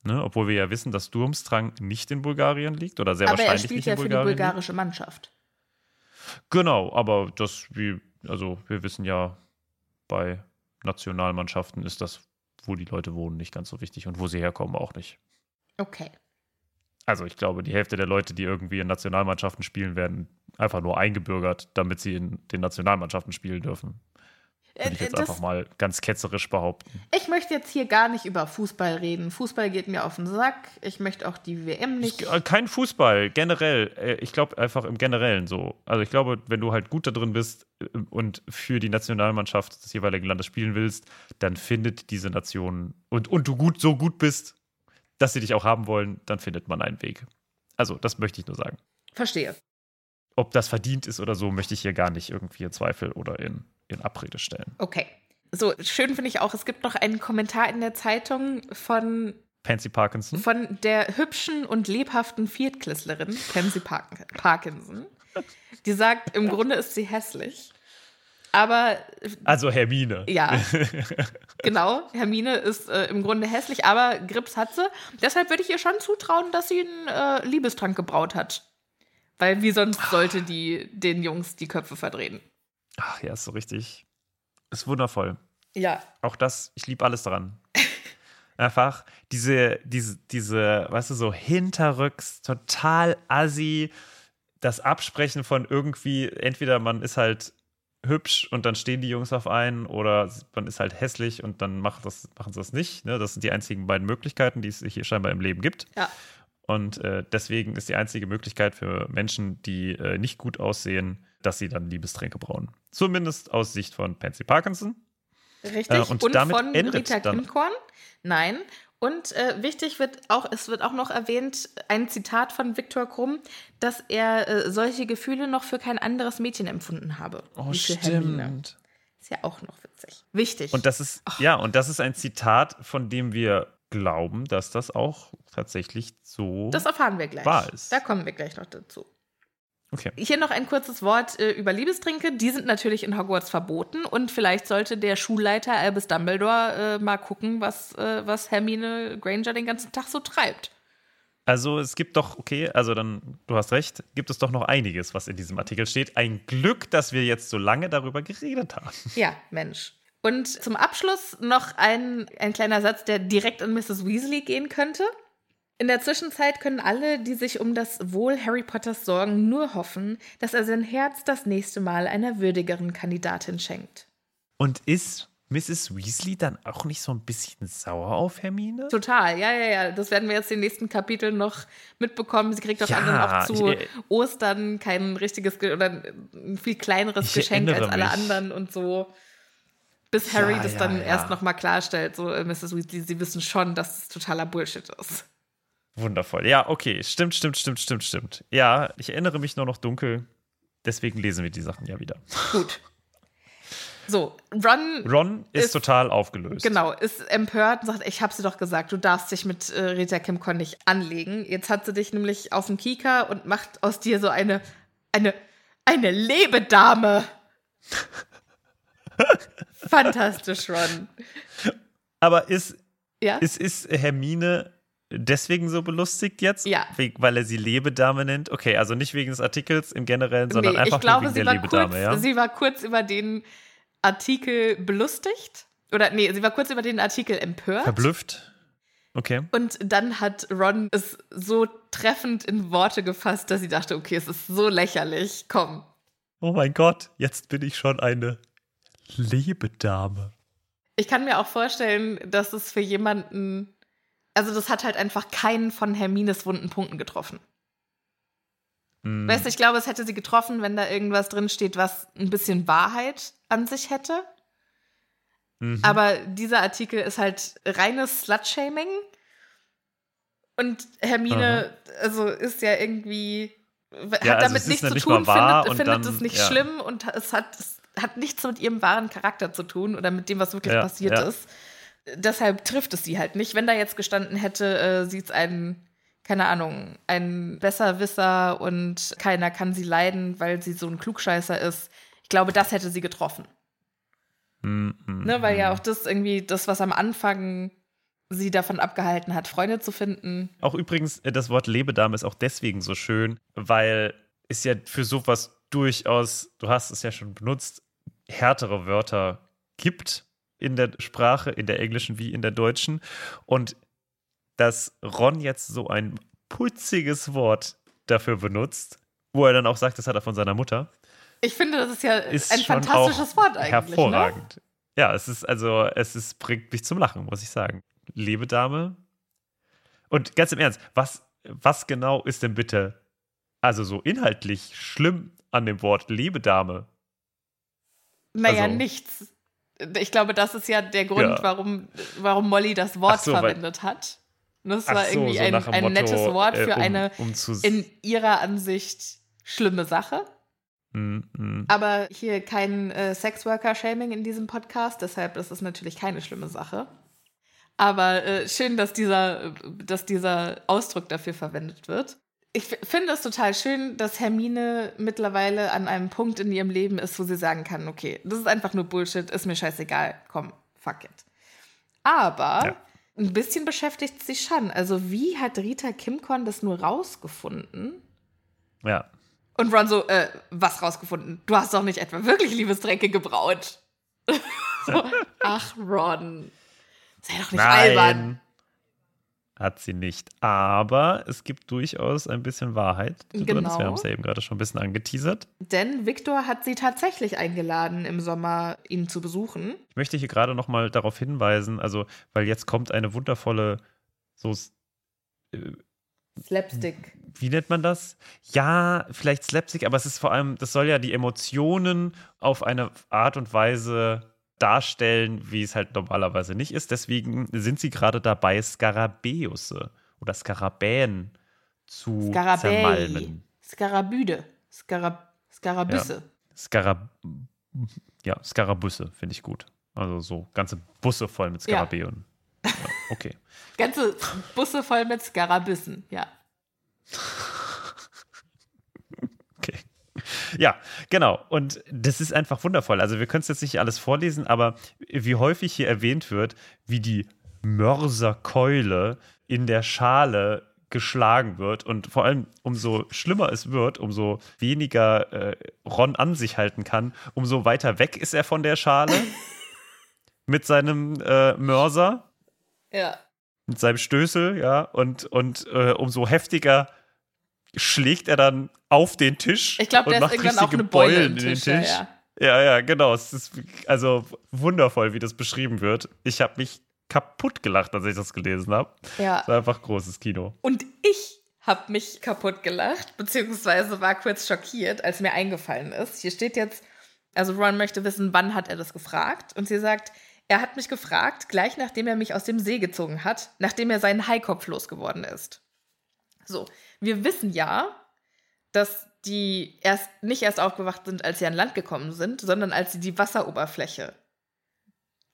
A: Ne, obwohl wir ja wissen, dass Durmstrang nicht in Bulgarien liegt oder sehr aber wahrscheinlich nicht in Bulgarien. Aber er spielt
B: ja für die bulgarische Mannschaft.
A: Genau, aber das, wie, also wir wissen ja, bei Nationalmannschaften ist das, wo die Leute wohnen, nicht ganz so wichtig und wo sie herkommen auch nicht.
B: Okay.
A: Also ich glaube, die Hälfte der Leute, die irgendwie in Nationalmannschaften spielen, werden einfach nur eingebürgert, damit sie in den Nationalmannschaften spielen dürfen. Würde ich äh, jetzt das, einfach mal ganz ketzerisch behaupten.
B: Ich möchte jetzt hier gar nicht über Fußball reden. Fußball geht mir auf den Sack. Ich möchte auch die WM nicht.
A: Ich, äh, kein Fußball, generell. Äh, ich glaube einfach im Generellen so. Also ich glaube, wenn du halt gut da drin bist und für die Nationalmannschaft des jeweiligen Landes spielen willst, dann findet diese Nation und, und du gut so gut bist, dass sie dich auch haben wollen, dann findet man einen Weg. Also, das möchte ich nur sagen.
B: Verstehe.
A: Ob das verdient ist oder so, möchte ich hier gar nicht irgendwie in Zweifel oder in in Abrede stellen.
B: Okay. So, schön finde ich auch, es gibt noch einen Kommentar in der Zeitung von,
A: Pansy Parkinson.
B: von der hübschen und lebhaften Viertklässlerin, Pansy Park Parkinson. Die sagt, im Grunde ist sie hässlich. Aber
A: Also Hermine.
B: ja, genau, Hermine ist äh, im Grunde hässlich, aber Grips hat sie. Deshalb würde ich ihr schon zutrauen, dass sie einen äh, Liebestrank gebraut hat. Weil wie sonst sollte die den Jungs die Köpfe verdrehen.
A: Ach ja, ist so richtig. Ist wundervoll.
B: Ja,
A: Auch das, ich liebe alles daran. Einfach diese, diese, diese, weißt du, so hinterrücks, total assi, das Absprechen von irgendwie, entweder man ist halt hübsch und dann stehen die Jungs auf einen oder man ist halt hässlich und dann macht das, machen sie das nicht. Ne? Das sind die einzigen beiden Möglichkeiten, die es hier scheinbar im Leben gibt.
B: ja.
A: Und äh, deswegen ist die einzige Möglichkeit für Menschen, die äh, nicht gut aussehen, dass sie dann Liebestränke brauen. Zumindest aus Sicht von Pansy Parkinson.
B: Richtig.
A: Äh,
B: und
A: und damit
B: von
A: endet
B: Rita
A: dann-
B: Kimkorn? Nein. Und äh, wichtig wird auch, es wird auch noch erwähnt, ein Zitat von Viktor Krumm, dass er äh, solche Gefühle noch für kein anderes Mädchen empfunden habe.
A: Oh,
B: für Hermine. Ist ja auch noch witzig. Wichtig.
A: Und das ist, ja, und das ist ein Zitat, von dem wir glauben, dass das auch tatsächlich so.
B: das erfahren wir gleich.
A: wahr ist.
B: Da kommen wir gleich noch dazu.
A: Okay.
B: Hier noch ein kurzes Wort äh, über Liebestrinke. Die sind natürlich in Hogwarts verboten und vielleicht sollte der Schulleiter Albus Dumbledore äh, mal gucken, was, äh, was Hermine Granger den ganzen Tag so treibt.
A: Also es gibt doch, okay, also dann, du hast recht, gibt es doch noch einiges, was in diesem Artikel steht. Ein Glück, dass wir jetzt so lange darüber geredet haben.
B: Ja, Mensch. Und zum Abschluss noch ein, ein kleiner Satz, der direkt an Mrs. Weasley gehen könnte. In der Zwischenzeit können alle, die sich um das Wohl Harry Potters sorgen, nur hoffen, dass er sein Herz das nächste Mal einer würdigeren Kandidatin schenkt.
A: Und ist Mrs. Weasley dann auch nicht so ein bisschen sauer auf Hermine?
B: Total, ja, ja, ja. Das werden wir jetzt in den nächsten Kapiteln noch mitbekommen. Sie kriegt auch
A: Ja,
B: dann auch zu
A: ich-
B: Ostern kein richtiges Ge oder ein viel kleineres Geschenk als alle
A: mich.
B: anderen und so. Bis Harry
A: Ja,
B: das
A: ja,
B: dann
A: ja.
B: erst nochmal klarstellt, so äh, Mrs. Weasley, sie wissen schon, dass es totaler Bullshit ist.
A: Wundervoll. Ja, okay. Stimmt, stimmt, stimmt, stimmt, stimmt. Ja, ich erinnere mich nur noch dunkel. Deswegen lesen wir die Sachen ja wieder.
B: Gut. So, Ron,
A: Ron ist,
B: Ist-
A: total aufgelöst.
B: genau, ist empört und sagt, ich hab's dir doch gesagt, du darfst dich mit äh, Rita Kimcon nicht anlegen. Jetzt hat sie dich nämlich auf dem Kieker und macht aus dir so eine, eine, eine Lebedame. Fantastisch, Ron.
A: Aber ist,
B: Ja?
A: ist, ist Hermine deswegen so belustigt jetzt?
B: Ja.
A: Weil er sie Lebedame nennt? Okay, also nicht wegen des Artikels im Generellen, sondern einfach
B: ich glaube,
A: nur wegen
B: sie
A: der
B: war,
A: Lebedame,
B: kurz,
A: ja?
B: sie war kurz über den Artikel belustigt. Oder nee, sie war kurz über den Artikel empört.
A: Verblüfft? Okay.
B: Und dann hat Ron es so treffend in Worte gefasst, dass sie dachte, okay, es ist so lächerlich. Komm.
A: Oh mein Gott, jetzt bin ich schon eine Lebedame.
B: Ich kann mir auch vorstellen, dass es für jemanden, also das hat halt einfach keinen von Hermines wunden Punkten getroffen.
A: Hm.
B: Weißt du, ich glaube, es hätte sie getroffen, wenn da irgendwas drin steht, was ein bisschen Wahrheit an sich hätte.
A: Mhm.
B: Aber dieser Artikel ist halt reines Slut-Shaming. Und Hermine, also ist ja irgendwie, hat
A: Ja, also
B: damit nichts zu tun, findet, findet
A: dann-
B: es nicht
A: ja.
B: schlimm und es hat, es hat nichts mit ihrem wahren Charakter zu tun oder mit dem, was wirklich
A: Ja,
B: passiert ist. Deshalb trifft es sie halt nicht. Wenn da jetzt gestanden hätte, äh, sie ist ein, keine Ahnung, ein Besserwisser und keiner kann sie leiden, weil sie so ein Klugscheißer ist. Ich glaube, das hätte sie getroffen.
A: Hm, hm,
B: Ne, weil ja auch das irgendwie, das, was am Anfang sie davon abgehalten hat, Freunde zu finden.
A: Auch übrigens, äh, das Wort Lebedame ist auch deswegen so schön, weil es ja für sowas durchaus, du hast es ja schon benutzt, härtere Wörter gibt in der Sprache, in der englischen wie in der deutschen. Und dass Ron jetzt so ein putziges Wort dafür benutzt, wo er dann auch sagt, das hat er von seiner Mutter,
B: Ich finde, das ist ja
A: ist
B: ein fantastisches Wort eigentlich. Ne?
A: hervorragend. Ja, es ist also, es ist, bringt mich zum Lachen, muss ich sagen. Lebedame. Und ganz im Ernst, was, was genau ist denn bitte, also so inhaltlich schlimm an dem Wort Lebedame?
B: Naja,
A: Also-
B: nichts. Ich glaube, das ist ja der Grund,
A: Ja.
B: warum, warum Molly das Wort
A: so,
B: verwendet hat. Und Das war
A: so,
B: irgendwie
A: so
B: ein, ein
A: Motto,
B: nettes Wort
A: äh,
B: für
A: um-
B: eine
A: um
B: in ihrer Ansicht schlimme Sache.
A: Mm, mm.
B: Aber hier kein äh, Sexworker-Shaming in diesem Podcast, deshalb ist es natürlich keine schlimme Sache. Aber äh, schön, dass dieser, dass dieser Ausdruck dafür verwendet wird. Ich finde es total schön, dass Hermine mittlerweile an einem Punkt in ihrem Leben ist, wo sie sagen kann, okay, das ist einfach nur Bullshit, ist mir scheißegal, komm, fuck it. Aber ja. ein bisschen beschäftigt sie schon. Also wie hat Rita Kimcorn das nur rausgefunden?
A: Ja.
B: Und Ron so, äh, was rausgefunden? Du hast doch nicht etwa wirklich Liebesdränke gebraut. so, ach, Ron. Sei doch nicht Nein, albern.
A: Hat sie nicht. Aber es gibt durchaus ein bisschen Wahrheit
B: genau.
A: Wir haben es ja eben gerade schon ein bisschen angeteasert.
B: Denn Victor hat sie tatsächlich eingeladen, im Sommer ihn zu besuchen.
A: Ich möchte hier gerade noch mal darauf hinweisen, also, weil jetzt kommt eine wundervolle, so
B: äh, Slapstick.
A: Wie nennt man das? Ja, vielleicht Slapstick, aber es ist vor allem, das soll ja die Emotionen auf eine Art und Weise darstellen, wie es halt normalerweise nicht ist. Deswegen sind sie gerade dabei, Skarabäusse oder Skarabäen zu Skarabäi. zermalmen.
B: Skarabüde. Skarab Skarabüsse. Ja.
A: Skarab ja, Skarabüsse finde ich gut. Also so ganze Busse voll mit Skarabäen. Ja. ja. okay.
B: ganze Busse voll mit Skarabüssen, ja.
A: Ja, genau. Und das ist einfach wundervoll. Also wir können es jetzt nicht alles vorlesen, aber wie häufig hier erwähnt wird, wie die Mörserkeule in der Schale geschlagen wird und vor allem umso schlimmer es wird, umso weniger äh, Ron an sich halten kann, umso weiter weg ist er von der Schale mit seinem äh, Mörser.
B: Ja.
A: Mit seinem Stößel, ja, und, und äh, umso heftiger schlägt er dann auf den Tisch
B: ich glaub,
A: und macht richtige Beulen in den Tisch. Ja, ja. ja, ja, genau. Es ist also wundervoll, wie das beschrieben wird. Ich habe mich kaputt gelacht, als ich das gelesen habe.
B: Ja.
A: Es war einfach großes Kino.
B: Und ich habe mich kaputt gelacht, beziehungsweise war kurz schockiert, als mir eingefallen ist. Hier steht jetzt, also Ron möchte wissen, wann hat er das gefragt? Und sie sagt, er hat mich gefragt, gleich nachdem er mich aus dem See gezogen hat, nachdem er seinen Haikopf losgeworden ist. So, wir wissen ja, dass die erst nicht erst aufgewacht sind, als sie an Land gekommen sind, sondern als sie die Wasseroberfläche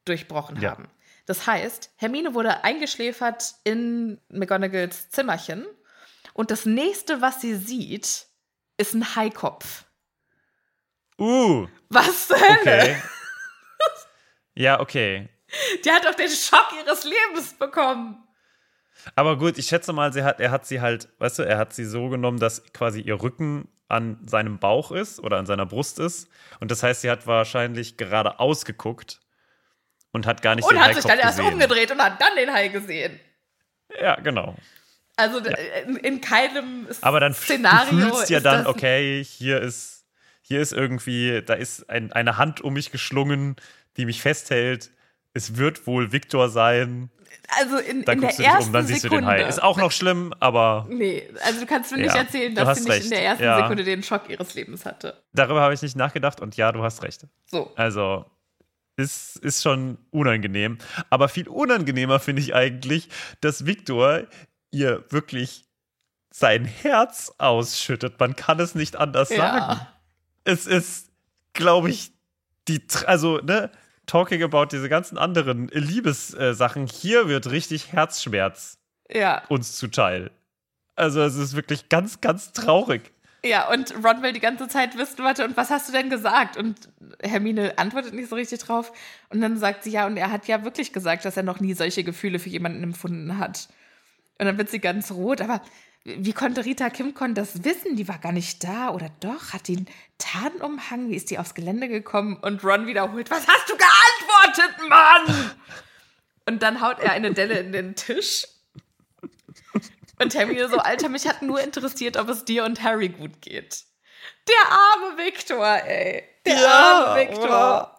B: durchbrochen ja. haben. Das heißt, Hermine wurde eingeschläfert in McGonagalls Zimmerchen und das nächste, was sie sieht, ist ein Haikopf.
A: Uh.
B: Was zur Hölle? Okay.
A: ja, okay.
B: Die hat doch den Schock ihres Lebens bekommen.
A: Aber gut, ich schätze mal, sie hat, er hat sie halt, weißt du, er hat sie so genommen, dass quasi ihr Rücken an seinem Bauch ist oder an seiner Brust ist. Und das heißt, sie hat wahrscheinlich gerade ausgeguckt und hat gar nicht
B: und
A: den
B: hat
A: Haikopf
B: sich dann
A: gesehen.
B: erst umgedreht und hat dann den Hai gesehen.
A: Ja, genau.
B: Also
A: ja.
B: in, in, keinem
A: Aber dann
B: Szenario.
A: Du fühlst ja dann, okay, hier ist, hier ist irgendwie, da ist ein, eine Hand um mich geschlungen, die mich festhält. Es wird wohl Viktor sein
B: also in, dann in der ersten um, dann siehst Sekunde. du den Hai.
A: Ist auch noch schlimm, aber.
B: Nee, also du kannst mir nicht ja, erzählen, dass sie nicht in der ersten ja. Sekunde den Schock ihres Lebens hatte.
A: Darüber habe ich nicht nachgedacht und ja, du hast recht.
B: So.
A: Also, ist, ist schon unangenehm. Aber viel unangenehmer finde ich eigentlich, dass Viktor ihr wirklich sein Herz ausschüttet. Man kann es nicht anders ja. sagen. Es ist, glaube ich, die, also, ne, talking about diese ganzen anderen Liebessachen, hier wird richtig Herzschmerz
B: ja.
A: uns zuteil. Also es ist wirklich ganz, ganz traurig.
B: Ja, und Ron will die ganze Zeit wissen, warte, und was hast du denn gesagt? Und Hermine antwortet nicht so richtig drauf. Und dann sagt sie, ja, und er hat ja wirklich gesagt, dass er noch nie solche Gefühle für jemanden empfunden hat. Und dann wird sie ganz rot, aber wie konnte Rita Kimcon das wissen? Die war gar nicht da oder doch? Hat die einen Tarnumhang? Wie ist die aufs Gelände gekommen? Und Ron wiederholt, was hast du geantwortet, Mann? Und dann haut er eine Delle in den Tisch. Und Hermine so, Alter, mich hat nur interessiert, ob es dir und Harry gut geht. Der arme Victor, ey. Der ja, arme Victor.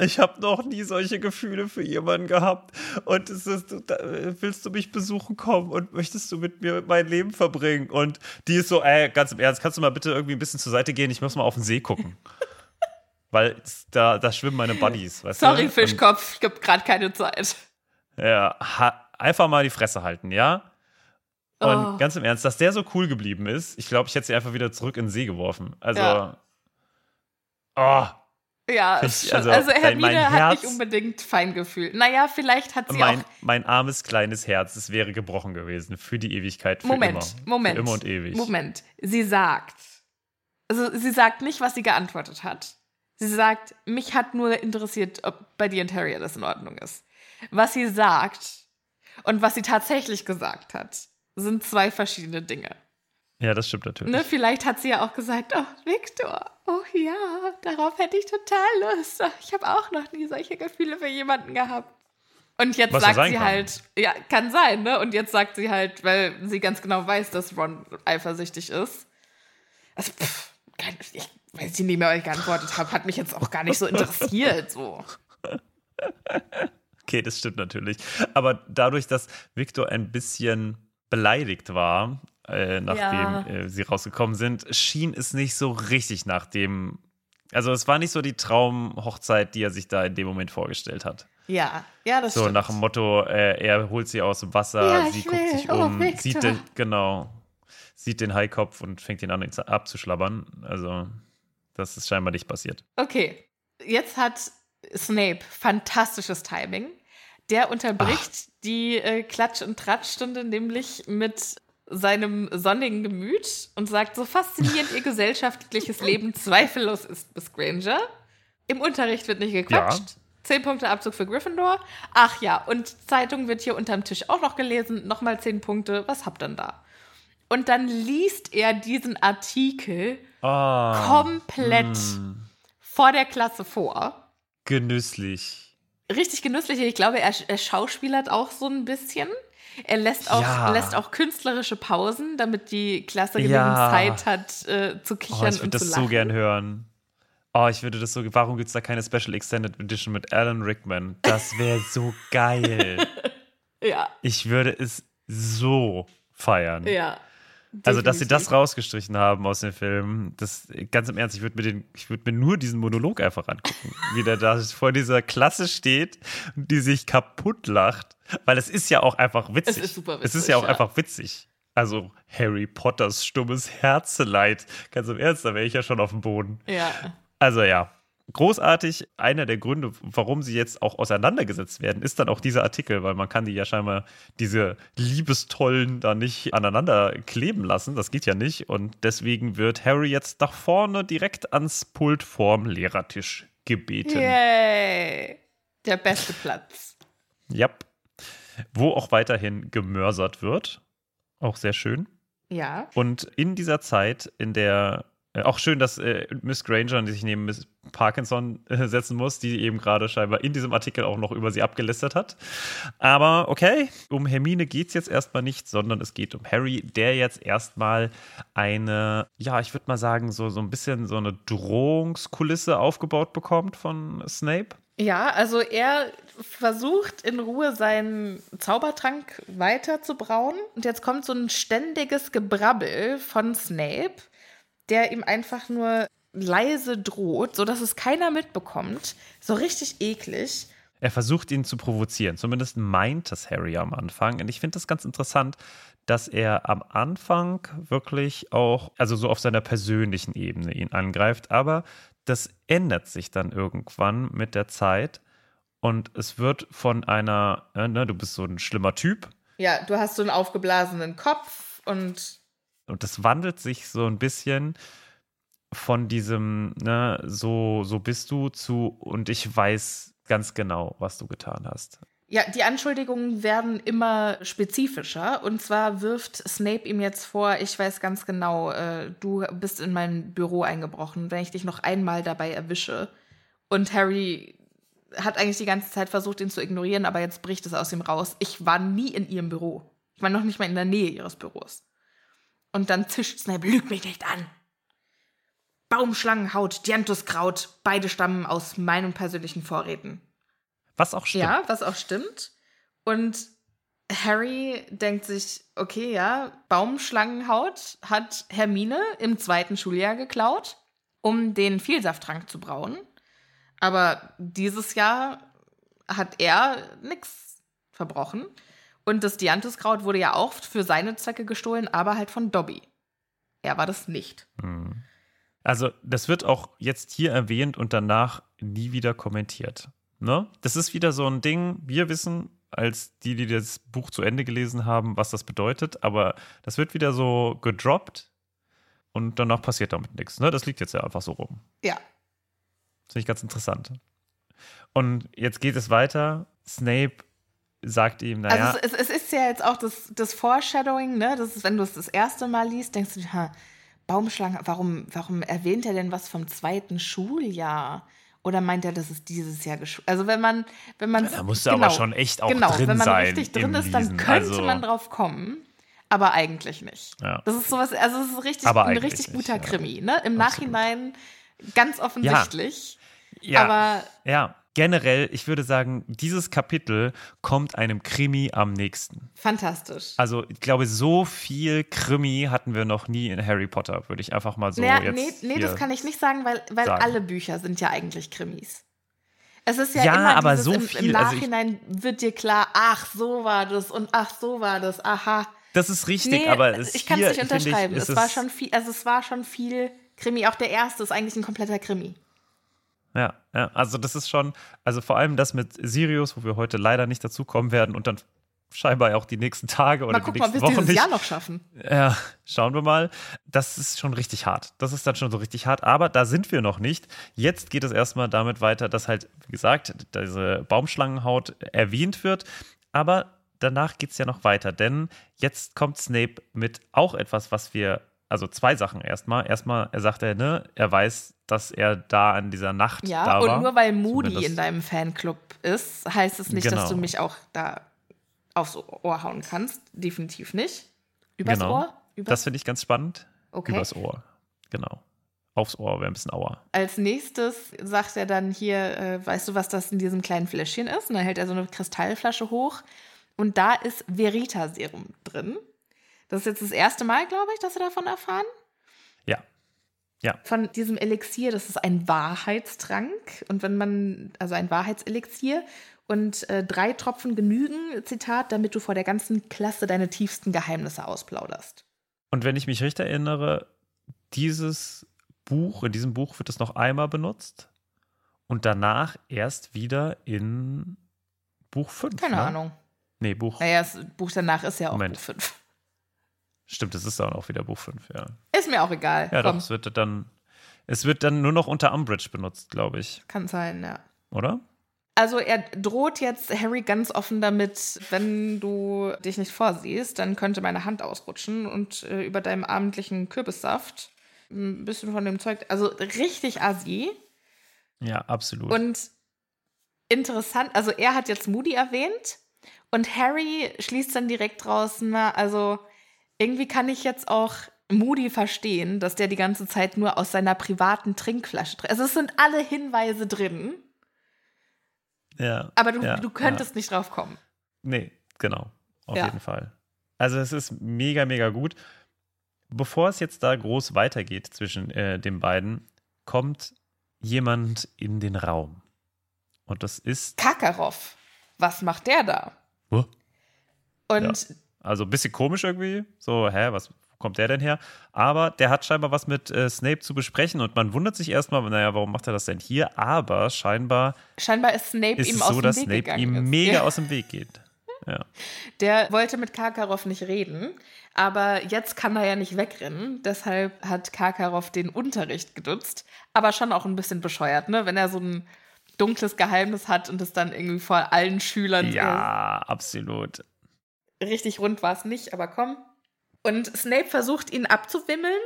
A: Ich habe noch nie solche Gefühle für jemanden gehabt. Und es ist, willst du mich besuchen kommen und möchtest du mit mir mein Leben verbringen? Und die ist so, ey, ganz im Ernst, kannst du mal bitte irgendwie ein bisschen zur Seite gehen? Ich muss mal auf den See gucken. Weil da, da schwimmen meine Buddies. Weißt
B: Sorry,
A: du?
B: Fischkopf, ich habe gerade keine Zeit.
A: Ja, einfach mal die Fresse halten, ja? Und oh. ganz im Ernst, dass der so cool geblieben ist, ich glaube, ich hätte sie einfach wieder zurück in den See geworfen. Also. Ja Oh,
B: Ja,
A: Ich- also,
B: also, Hermine hat nicht unbedingt Feingefühl. Naja, vielleicht hat sie
A: mein,
B: auch.
A: mein armes kleines Herz, es wäre gebrochen gewesen. Für die Ewigkeit. Für
B: Moment,
A: immer.
B: Moment.
A: Für immer und ewig.
B: Moment. Sie sagt. Also, sie sagt nicht, was sie geantwortet hat. Sie sagt, mich hat nur interessiert, ob bei dir und Harry alles in Ordnung ist. Was sie sagt und was sie tatsächlich gesagt hat, sind zwei verschiedene Dinge.
A: Ja, das stimmt natürlich.
B: Ne, vielleicht hat sie ja auch gesagt, oh, Victor, oh ja, darauf hätte ich total Lust. Oh, Ich habe auch noch nie solche Gefühle für jemanden gehabt. Und jetzt
A: Was
B: sagt sie
A: kann.
B: halt, ja, kann sein, ne? Und jetzt sagt sie halt, weil sie ganz genau weiß, dass Ron eifersüchtig ist. Also, pff, kein- ich weiß nicht mehr, was ich geantwortet habe, hat mich jetzt auch gar nicht so interessiert, so.
A: Okay, das stimmt natürlich. Aber dadurch, dass Victor ein bisschen beleidigt war, äh, nachdem
B: Ja.
A: äh, sie rausgekommen sind, schien es nicht so richtig nach dem. Also es war nicht so die Traumhochzeit, die er sich da in dem Moment vorgestellt hat.
B: Ja, ja, das
A: So
B: stimmt.
A: nach dem Motto, äh, er holt sie aus dem Wasser,
B: Ja,
A: sie
B: ich
A: guckt
B: will.
A: sich
B: Oh,
A: um,
B: Victor.
A: sieht den, genau, sieht den Haikopf und fängt ihn an, ihn zu- abzuschlabbern. Also, das ist scheinbar nicht passiert.
B: Okay, jetzt hat Snape fantastisches Timing. Der unterbricht die äh, Klatsch- und Tratschstunde nämlich mit seinem sonnigen Gemüt und sagt, so faszinierend ihr gesellschaftliches Leben zweifellos ist, Miss Granger. Im Unterricht wird nicht gequatscht.
A: Ja.
B: Zehn Punkte Abzug für Gryffindor. Ach ja, und Zeitung wird hier unterm Tisch auch noch gelesen. Nochmal zehn Punkte. Was habt ihr denn da? Und dann liest er diesen Artikel
A: Ah,
B: komplett
A: hm,
B: vor der Klasse vor.
A: genüsslich.
B: Richtig genüsslich. Ich glaube, er, er schauspielert auch so ein bisschen. Er lässt auch,
A: Ja.
B: lässt auch künstlerische Pausen, damit die Klasse genügend
A: Ja.
B: Zeit hat, äh, zu
A: Oh,
B: kichern
A: ich
B: und
A: würde
B: zu
A: das
B: lachen.
A: so gern hören. Oh, ich würde das so. Warum gibt es da keine Special Extended Edition mit Alan Rickman? Das wäre so geil.
B: Ja,
A: Ich würde es so feiern.
B: ja.
A: Also, dass sie das
B: definitiv.
A: rausgestrichen haben aus dem Film, das ganz im Ernst, ich würde mir den, ich würde mir nur diesen Monolog einfach angucken, wie der da vor dieser Klasse steht und die sich kaputt lacht, weil es ist ja auch einfach witzig.
B: Es ist super
A: Es ist
B: witzig,
A: ja auch
B: ja.
A: einfach witzig. Also Harry Potters stummes Herzeleid. Ganz im Ernst, da wäre ich ja schon auf dem Boden.
B: Ja.
A: Also ja, großartig. Einer der Gründe, warum sie jetzt auch auseinandergesetzt werden, ist dann auch dieser Artikel, weil man kann die ja scheinbar diese Liebestollen da nicht aneinander kleben lassen. Das geht ja nicht. Und deswegen wird Harry jetzt nach vorne direkt ans Pult vorm Lehrertisch gebeten.
B: Yay. Der beste Platz.
A: Ja. Wo auch weiterhin gemörsert wird. Auch sehr schön.
B: Ja.
A: Und in dieser Zeit, in der auch schön, dass äh, Miss Granger sich neben Miss Parkinson äh, setzen muss, die eben gerade scheinbar in diesem Artikel auch noch über sie abgelästert hat. Aber okay, um Hermine geht es jetzt erstmal nicht, sondern es geht um Harry, der jetzt erstmal eine, ja, ich würde mal sagen, so, so ein bisschen so eine Drohungskulisse aufgebaut bekommt von Snape.
B: Ja, also er versucht in Ruhe seinen Zaubertrank weiter zu brauen. Und jetzt kommt so ein ständiges Gebrabbel von Snape, der ihm einfach nur leise droht, sodass es keiner mitbekommt. So richtig eklig.
A: Er versucht ihn zu provozieren. Zumindest meint es Harry am Anfang. Und ich finde das ganz interessant, dass er am Anfang wirklich auch, also so auf seiner persönlichen Ebene ihn angreift. Aber das ändert sich dann irgendwann mit der Zeit. Und es wird von einer, äh, ne, du bist so ein schlimmer Typ.
B: Ja, du hast so einen aufgeblasenen Kopf und
A: Und das wandelt sich so ein bisschen von diesem, ne, so, so bist du zu, und ich weiß ganz genau, was du getan hast.
B: Ja, die Anschuldigungen werden immer spezifischer. Und zwar wirft Snape ihm jetzt vor, ich weiß ganz genau, äh, du bist in mein Büro eingebrochen, wenn ich dich noch einmal dabei erwische. Und Harry hat eigentlich die ganze Zeit versucht, ihn zu ignorieren, aber jetzt bricht es aus ihm raus. Ich war nie in ihrem Büro. Ich war noch nicht mal in der Nähe ihres Büros. Und dann zischt Snape, lüg mich nicht an. Baumschlangenhaut, Dianthuskraut, beide stammen aus meinen persönlichen Vorräten.
A: Was auch stimmt.
B: Ja, was auch stimmt. Und Harry denkt sich, okay, ja, Baumschlangenhaut hat Hermine im zweiten Schuljahr geklaut, um den Vielsafttrank zu brauen. Aber dieses Jahr hat er nichts verbrochen. Und das Dianthuskraut wurde ja auch für seine Zwecke gestohlen, aber halt von Dobby. Er war das nicht.
A: Hm. Also, das wird auch jetzt hier erwähnt und danach nie wieder kommentiert. Ne? Das ist wieder so ein Ding, wir wissen als die, die das Buch zu Ende gelesen haben, was das bedeutet, aber das wird wieder so gedroppt und danach passiert damit nichts. Ne? Das liegt jetzt ja einfach so rum.
B: Ja.
A: Finde ich ganz interessant. Und jetzt geht es weiter. Snape sagt ihm, naja.
B: Also es, es, ist ja jetzt auch das, das Foreshadowing, ne? Das ist, wenn du es das erste Mal liest, denkst du, ha, Baumschlange, warum, warum erwähnt er denn was vom zweiten Schuljahr? Oder meint er, dass es dieses Jahr geschult? Also wenn man, wenn man
A: da musste genau, aber schon echt auch genau, drin sein. Wenn man
B: sein richtig drin ist, dann könnte also, man drauf kommen, aber eigentlich nicht.
A: Ja.
B: Das ist sowas, also es ist richtig, ein richtig guter nicht, Krimi. Ne? Im Absolut. Nachhinein ganz offensichtlich.
A: Ja.
B: Aber
A: ja generell, ich würde sagen, dieses Kapitel kommt einem Krimi am nächsten.
B: Fantastisch.
A: Also, ich glaube, so viel Krimi hatten wir noch nie in Harry Potter, würde ich einfach mal so
B: naja,
A: jetzt.
B: Nee, nee das kann ich nicht sagen, weil, weil
A: sagen.
B: alle Bücher sind ja eigentlich Krimis. Es ist ja,
A: ja
B: immer
A: aber so
B: im,
A: viel.
B: im Nachhinein also ich, wird dir klar, ach, so war das und ach, so war das, aha.
A: Das ist richtig,
B: nee,
A: aber es
B: ich kann es nicht unterschreiben.
A: Ich,
B: es, es war schon viel, also es war schon viel Krimi. Auch der erste ist eigentlich ein kompletter Krimi.
A: Ja, ja, also das ist schon, also vor allem das mit Sirius, wo wir heute leider nicht dazu kommen werden und dann scheinbar auch die nächsten Tage oder mal die nächsten mal, Wochen
B: dieses
A: nicht.
B: Jahr noch schaffen.
A: Ja, schauen wir mal. Das ist schon richtig hart. Das ist dann schon so richtig hart, aber da sind wir noch nicht. Jetzt geht es erstmal damit weiter, dass halt, wie gesagt, diese Baumschlangenhaut erwähnt wird, aber danach geht es ja noch weiter, denn jetzt kommt Snape mit auch etwas, was wir also zwei Sachen erstmal. Erstmal, er sagt er, ne, er weiß, dass er da an dieser Nacht
B: ja,
A: da war.
B: Ja, und nur weil Moody Zumindest. in deinem Fanclub ist, heißt es nicht, genau. dass du mich auch da aufs Ohr hauen kannst. Definitiv nicht. Übers
A: genau.
B: Ohr?
A: Übers das finde ich ganz spannend.
B: Okay.
A: Übers Ohr. Genau. Aufs Ohr wäre ein bisschen auer.
B: Als nächstes sagt er dann hier, äh, weißt du, was das in diesem kleinen Fläschchen ist? Und dann hält er so eine Kristallflasche hoch. Und da ist Verita-Serum drin. Das ist jetzt das erste Mal, glaube ich, dass wir davon erfahren.
A: Ja. Ja.
B: Von diesem Elixier, das ist ein Wahrheitstrank. Und wenn man, also ein Wahrheitselixier und äh, drei Tropfen genügen, Zitat, damit du vor der ganzen Klasse deine tiefsten Geheimnisse ausplauderst.
A: Und wenn ich mich richtig erinnere, dieses Buch, in diesem Buch wird es noch einmal benutzt und danach erst wieder in Buch 5.
B: Keine
A: ne?
B: Ahnung.
A: Nee, Buch.
B: Naja, das Buch danach ist ja auch
A: Moment.
B: Buch 5.
A: Stimmt, es ist dann auch wieder Buch 5, ja.
B: Ist mir auch egal.
A: Ja,
B: Komm.
A: doch, es wird dann, es wird dann nur noch unter Umbridge benutzt, glaube ich.
B: Kann sein, ja.
A: Oder?
B: Also er droht jetzt Harry ganz offen damit, wenn du dich nicht vorsiehst, dann könnte meine Hand ausrutschen und äh, über deinem abendlichen Kürbissaft ein bisschen von dem Zeug, also richtig assi.
A: Ja, absolut.
B: Und interessant, also er hat jetzt Moody erwähnt und Harry schließt dann direkt draußen, also irgendwie kann ich jetzt auch Moody verstehen, dass der die ganze Zeit nur aus seiner privaten Trinkflasche trinkt. Also es sind alle Hinweise drin.
A: Ja.
B: Aber du,
A: ja,
B: du könntest
A: ja.
B: nicht drauf kommen.
A: Nee, genau. Auf
B: Ja.
A: jeden Fall. Also es ist mega, mega gut. Bevor es jetzt da groß weitergeht zwischen äh, den beiden, kommt jemand in den Raum. Und das ist.
B: Kakarov. Was macht der da?
A: Huh?
B: Und
A: Also ein bisschen komisch irgendwie. So, hä, was kommt der denn her? Aber der hat scheinbar was mit äh, Snape zu besprechen und man wundert sich erstmal, naja, warum macht er das denn hier? Aber scheinbar
B: scheinbar ist Snape
A: ist
B: ihm aus
A: so,
B: dem
A: dass
B: Weg
A: Snape
B: gegangen
A: ihm
B: ist.
A: mega
B: Ja.
A: aus dem Weg geht. Ja.
B: Der wollte mit Karkaroff nicht reden, aber jetzt kann er ja nicht wegrennen. Deshalb hat Karkaroff den Unterricht genutzt, aber schon auch ein bisschen bescheuert, ne? Wenn er so ein dunkles Geheimnis hat und es dann irgendwie vor allen Schülern
A: ja, absolut.
B: Richtig rund war es nicht, aber komm. Und Snape versucht ihn abzuwimmeln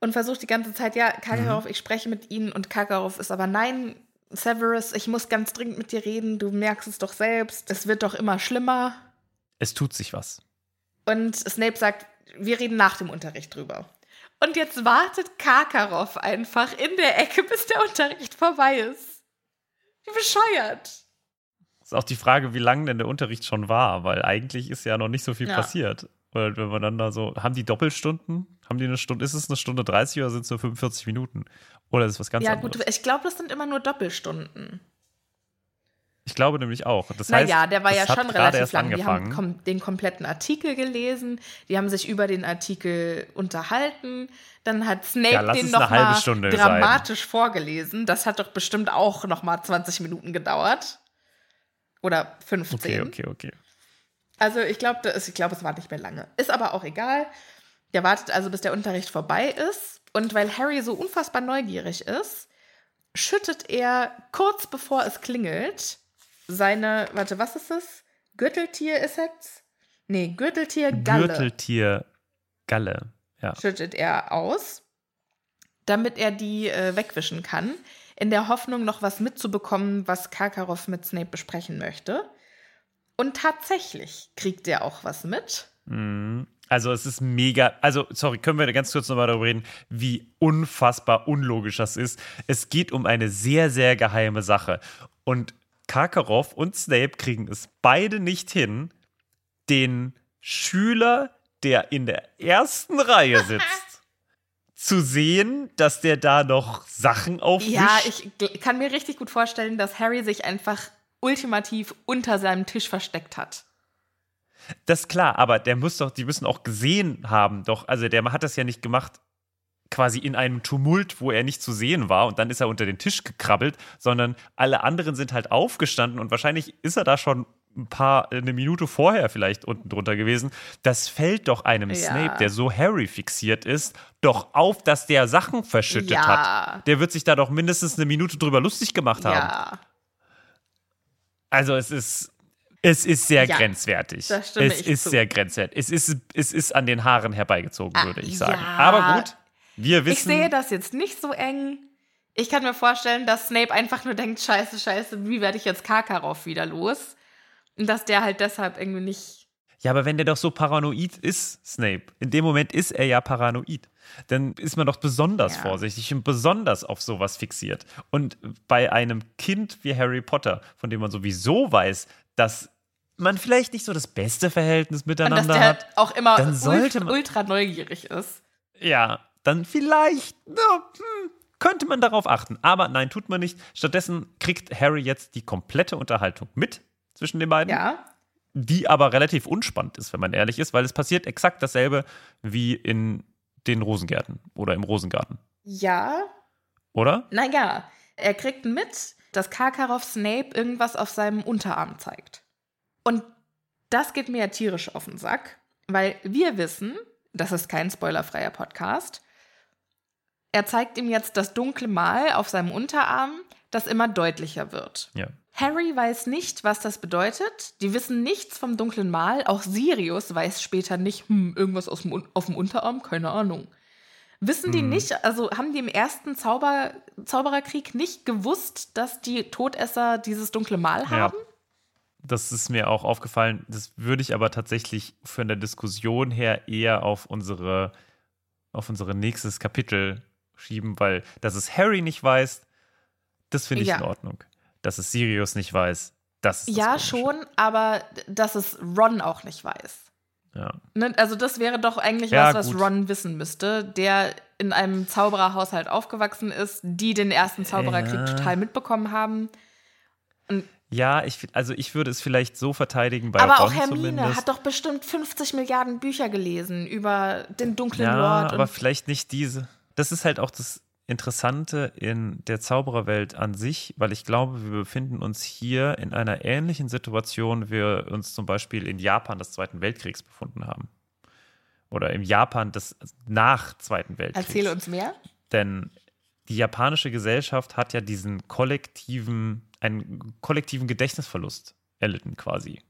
B: und versucht die ganze Zeit, ja, Karkaroff, ich spreche mit Ihnen und Karkaroff ist aber nein, Severus, ich muss ganz dringend mit dir reden, du merkst es doch selbst, es wird doch immer schlimmer.
A: Es tut sich was.
B: Und Snape sagt, wir reden nach dem Unterricht drüber. Und jetzt wartet Karkaroff einfach in der Ecke, bis der Unterricht vorbei ist. Wie bescheuert.
A: Ist auch die Frage, wie lang denn der Unterricht schon war, weil eigentlich ist ja noch nicht so viel
B: Ja.
A: passiert. Weil wenn man dann da so, haben die Doppelstunden? Haben die eine Stunde, ist es eine Stunde 30 oder sind es nur 45 Minuten? Oder ist es was ganz
B: ja,
A: anderes?
B: gut, ich glaube, das sind immer nur Doppelstunden.
A: Ich glaube nämlich auch. Das heißt,
B: naja, der war ja schon relativ lang. Die haben kom den kompletten Artikel gelesen, die haben sich über den Artikel unterhalten. Dann hat Snape
A: Ja,
B: den nochmal dramatisch vorgelesen. Das hat doch bestimmt auch nochmal 20 Minuten gedauert. Oder 15.
A: Okay, okay, okay.
B: Also ich glaube, ich glaube, es war nicht mehr lange. Ist aber auch egal. Der wartet also, bis der Unterricht vorbei ist. Und weil Harry so unfassbar neugierig ist, schüttet er kurz bevor es klingelt seine, warte, was ist es? Gürteltier ist es? Nee, Gürteltier Galle
A: Gürteltier Galle. Ja.
B: schüttet er aus, damit er die äh, wegwischen kann, in der Hoffnung, noch was mitzubekommen, was Karkaroff mit Snape besprechen möchte. Und tatsächlich kriegt er auch was mit.
A: Mhm. Also es ist mega, also sorry, können wir ganz kurz nochmal darüber reden, wie unfassbar unlogisch das ist. Es geht um eine sehr, sehr geheime Sache. Und Karkaroff und Snape kriegen es beide nicht hin, den Schüler, der in der ersten Reihe sitzt, zu sehen, dass der da noch Sachen aufwischt.
B: Ja, ich kann mir richtig gut vorstellen, dass Harry sich einfach ultimativ unter seinem Tisch versteckt hat.
A: Das ist klar, aber der muss doch, die müssen auch gesehen haben, doch. Also der hat das ja nicht gemacht, quasi in einem Tumult, wo er nicht zu sehen war und dann ist er unter den Tisch gekrabbelt, sondern alle anderen sind halt aufgestanden und wahrscheinlich ist er da schon ein paar, eine Minute vorher vielleicht unten drunter gewesen. Das fällt doch einem
B: Ja.
A: Snape, der so Harry fixiert ist, doch auf, dass der Sachen verschüttet
B: Ja.
A: hat. Der wird sich da doch mindestens eine Minute drüber lustig gemacht haben.
B: Ja,
A: Also es ist, es ist sehr
B: Ja,
A: grenzwertig. es ist
B: zu.
A: sehr grenzwertig. Es ist, es ist an den Haaren herbeigezogen,
B: Ah,
A: würde ich sagen. Aber gut, wir wissen.
B: ich sehe das jetzt nicht so eng. Ich kann mir vorstellen, dass Snape einfach nur denkt, scheiße, scheiße, wie werde ich jetzt Karkaroff wieder los? Und dass der halt deshalb irgendwie nicht
A: Ja, aber wenn der doch so paranoid ist, Snape, in dem Moment ist er ja paranoid. Dann ist man doch besonders
B: Ja.
A: vorsichtig und besonders auf sowas fixiert. Und bei einem Kind wie Harry Potter, von dem man sowieso weiß, dass man vielleicht nicht so das beste Verhältnis
B: Und dass
A: miteinander
B: der
A: hat,
B: halt auch immer
A: dann sollte
B: ultra,
A: man-
B: ultra neugierig ist.
A: ja, dann vielleicht na, hm, könnte man darauf achten. Aber nein, tut man nicht. Stattdessen kriegt Harry jetzt die komplette Unterhaltung mit zwischen den beiden,
B: Ja.
A: die aber relativ unspannend ist, wenn man ehrlich ist, weil es passiert exakt dasselbe wie in den Rosengärten oder im Rosengarten,
B: Ja.
A: oder?
B: Naja, er kriegt mit, dass Karkaroff Snape irgendwas auf seinem Unterarm zeigt. Und das geht mir ja tierisch auf den Sack, weil wir wissen, das ist kein spoilerfreier Podcast, er zeigt ihm jetzt das dunkle Mal auf seinem Unterarm, das immer deutlicher wird.
A: Ja.
B: Harry weiß nicht, was das bedeutet. Die wissen nichts vom dunklen Mal. Auch Sirius weiß später nicht, hm, irgendwas aus dem, auf dem Unterarm, keine Ahnung. Wissen die
A: Mhm.
B: nicht, also haben die im ersten Zauber, Zaubererkrieg nicht gewusst, dass die Todesser dieses dunkle Mal
A: Ja.
B: haben?
A: Das ist mir auch aufgefallen. Das würde ich aber tatsächlich von der Diskussion her eher auf unsere, auf unsere nächstes Kapitel schieben, weil dass es Harry nicht weiß, das finde ich
B: Ja.
A: in Ordnung. Dass es Sirius nicht weiß, das das
B: Ja,
A: Komische.
B: schon, aber dass es Ron auch nicht weiß.
A: Ja.
B: Ne? Also das wäre doch eigentlich
A: Ja,
B: was, was
A: gut.
B: Ron wissen müsste, der in einem Zaubererhaushalt aufgewachsen ist, die den ersten Zaubererkrieg
A: Ja.
B: total mitbekommen haben.
A: Ja, ich, also ich würde es vielleicht so verteidigen bei
B: Aber
A: Ron
B: auch Hermine
A: zumindest.
B: hat doch bestimmt 50 Milliarden Bücher gelesen über den dunklen
A: ja,
B: Lord.
A: aber
B: Und
A: vielleicht nicht diese. Das ist halt auch das Interessante in der Zaubererwelt an sich, weil ich glaube, wir befinden uns hier in einer ähnlichen Situation, wie wir uns zum Beispiel in Japan des Zweiten Weltkriegs befunden haben. Oder im Japan des nach Zweiten Weltkriegs.
B: erzähle uns mehr.
A: Denn die japanische Gesellschaft hat ja diesen kollektiven, einen kollektiven Gedächtnisverlust erlitten quasi.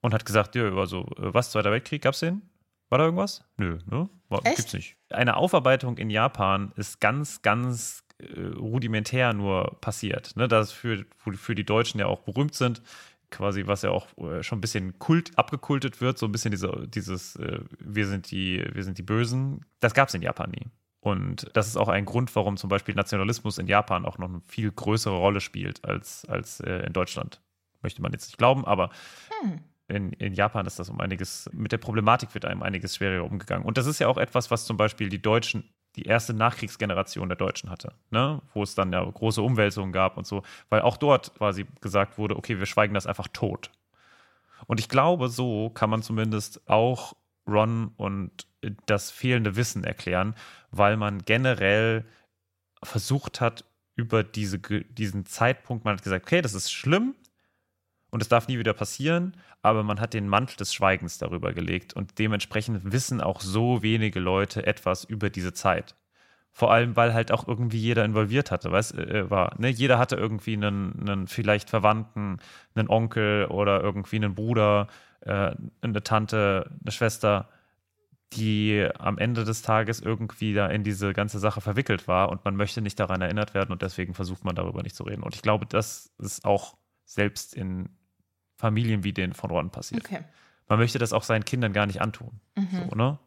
A: Und hat gesagt, ja, also, äh, was, Zweiter Weltkrieg, gab's den? War da irgendwas? Nö, ne? War? Gibt's nicht. Eine Aufarbeitung in Japan ist ganz, ganz äh, rudimentär nur passiert. Ne? Das für, für die Deutschen ja auch berühmt sind, quasi, was ja auch äh, schon ein bisschen kult, abgekultet wird, so ein bisschen diese, dieses, äh, wir sind die, wir sind die Bösen. Das gab's in Japan nie. Und das ist auch ein Grund, warum zum Beispiel Nationalismus in Japan auch noch eine viel größere Rolle spielt als, als äh, in Deutschland. Möchte man jetzt nicht glauben, aber
B: Hm.
A: In, in Japan ist das um einiges, mit der Problematik wird einem einiges schwerer umgegangen. Und das ist ja auch etwas, was zum Beispiel die Deutschen die erste Nachkriegsgeneration der Deutschen hatte, ne? wo es dann ja große Umwälzungen gab und so, weil auch dort quasi gesagt wurde, okay, wir schweigen das einfach tot. Und ich glaube, so kann man zumindest auch Ron und das fehlende Wissen erklären, weil man generell versucht hat, über diese, diesen Zeitpunkt, man hat gesagt, okay, das ist schlimm und es darf nie wieder passieren, aber man hat den Mantel des Schweigens darüber gelegt und dementsprechend wissen auch so wenige Leute etwas über diese Zeit. Vor allem, weil halt auch irgendwie jeder involviert hatte, weißt äh, war, ne? Jeder hatte irgendwie einen, einen vielleicht Verwandten, einen Onkel oder irgendwie einen Bruder, äh, eine Tante, eine Schwester, die am Ende des Tages irgendwie da in diese ganze Sache verwickelt war und man möchte nicht daran erinnert werden und deswegen versucht man darüber nicht zu reden. Und ich glaube, das ist auch selbst in Familien wie den von Ron passiert.
B: Okay.
A: Man möchte das auch seinen Kindern gar nicht antun.
B: Mhm.
A: So, ne?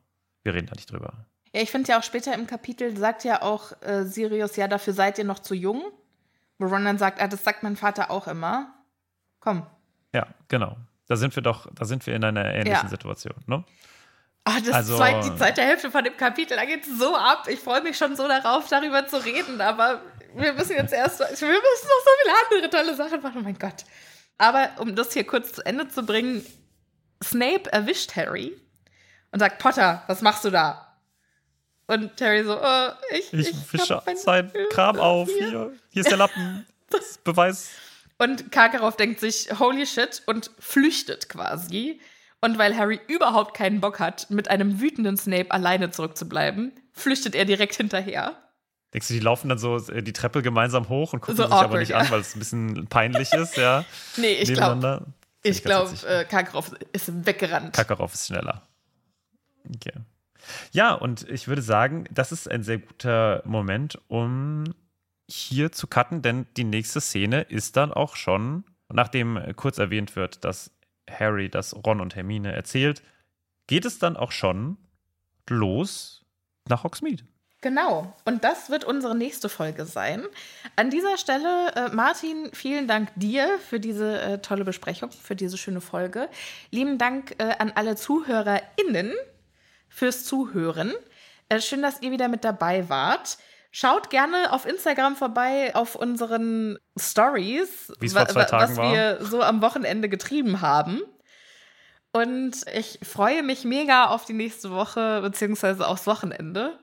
A: Wir reden da nicht drüber.
B: Ja, ich finde ja auch später im Kapitel sagt ja auch äh, Sirius, ja, dafür seid ihr noch zu jung. Wo Ron dann sagt, ah, das sagt mein Vater auch immer. Komm.
A: Ja, genau. Da sind wir doch, da sind wir in einer ähnlichen ja. Situation, ne?
B: Ah, das also, zweit, die zweite Hälfte von dem Kapitel, da geht es so ab. Ich freue mich schon so darauf, darüber zu reden, aber wir müssen jetzt erst, wir müssen noch so viele andere tolle Sachen machen, oh mein Gott. Aber um das hier kurz zu Ende zu bringen, Snape erwischt Harry und sagt, Potter, was machst du da? Und Terry so, oh, ich,
A: ich, ich fische sein Kram auf. Hier. hier, hier ist der Lappen. Das Beweis.
B: Und Karkaroff denkt sich, holy shit, und flüchtet quasi. Und weil Harry überhaupt keinen Bock hat, mit einem wütenden Snape alleine zurückzubleiben, flüchtet er direkt hinterher.
A: Denkst du, die laufen dann so äh, die Treppe gemeinsam hoch und gucken so sich awkward, aber nicht ja. an, weil es ein bisschen peinlich ist, ja?
B: nee, ich glaube, ich glaube, äh, Karkaroff ist weggerannt.
A: Karkaroff ist schneller. Okay. Ja, und ich würde sagen, das ist ein sehr guter Moment, um hier zu cutten, denn die nächste Szene ist dann auch schon, nachdem kurz erwähnt wird, dass Harry das Ron und Hermine erzählt, geht es dann auch schon los nach Hogsmeade.
B: Genau, und das wird unsere nächste Folge sein. An dieser Stelle, äh, Martin, vielen Dank dir für diese äh, tolle Besprechung, für diese schöne Folge. Lieben Dank äh, an alle ZuhörerInnen, fürs Zuhören. Äh, schön, dass ihr wieder mit dabei wart. Schaut gerne auf Instagram vorbei auf unseren Stories,
A: wa was
B: war. wir so am Wochenende getrieben haben. Und ich freue mich mega auf die nächste Woche, beziehungsweise aufs Wochenende.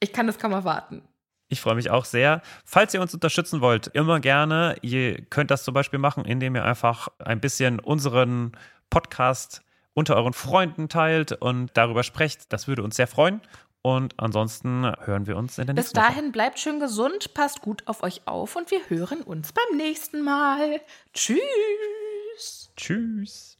B: Ich kann es kaum erwarten.
A: Ich freue mich auch sehr. Falls ihr uns unterstützen wollt, immer gerne. Ihr könnt das zum Beispiel machen, indem ihr einfach ein bisschen unseren Podcast unter euren Freunden teilt und darüber sprecht. Das würde uns sehr freuen. Und ansonsten hören wir uns in der nächsten
B: Bis dahin Woche. bleibt schön gesund, passt gut auf euch auf und wir hören uns beim nächsten Mal. Tschüss.
A: Tschüss.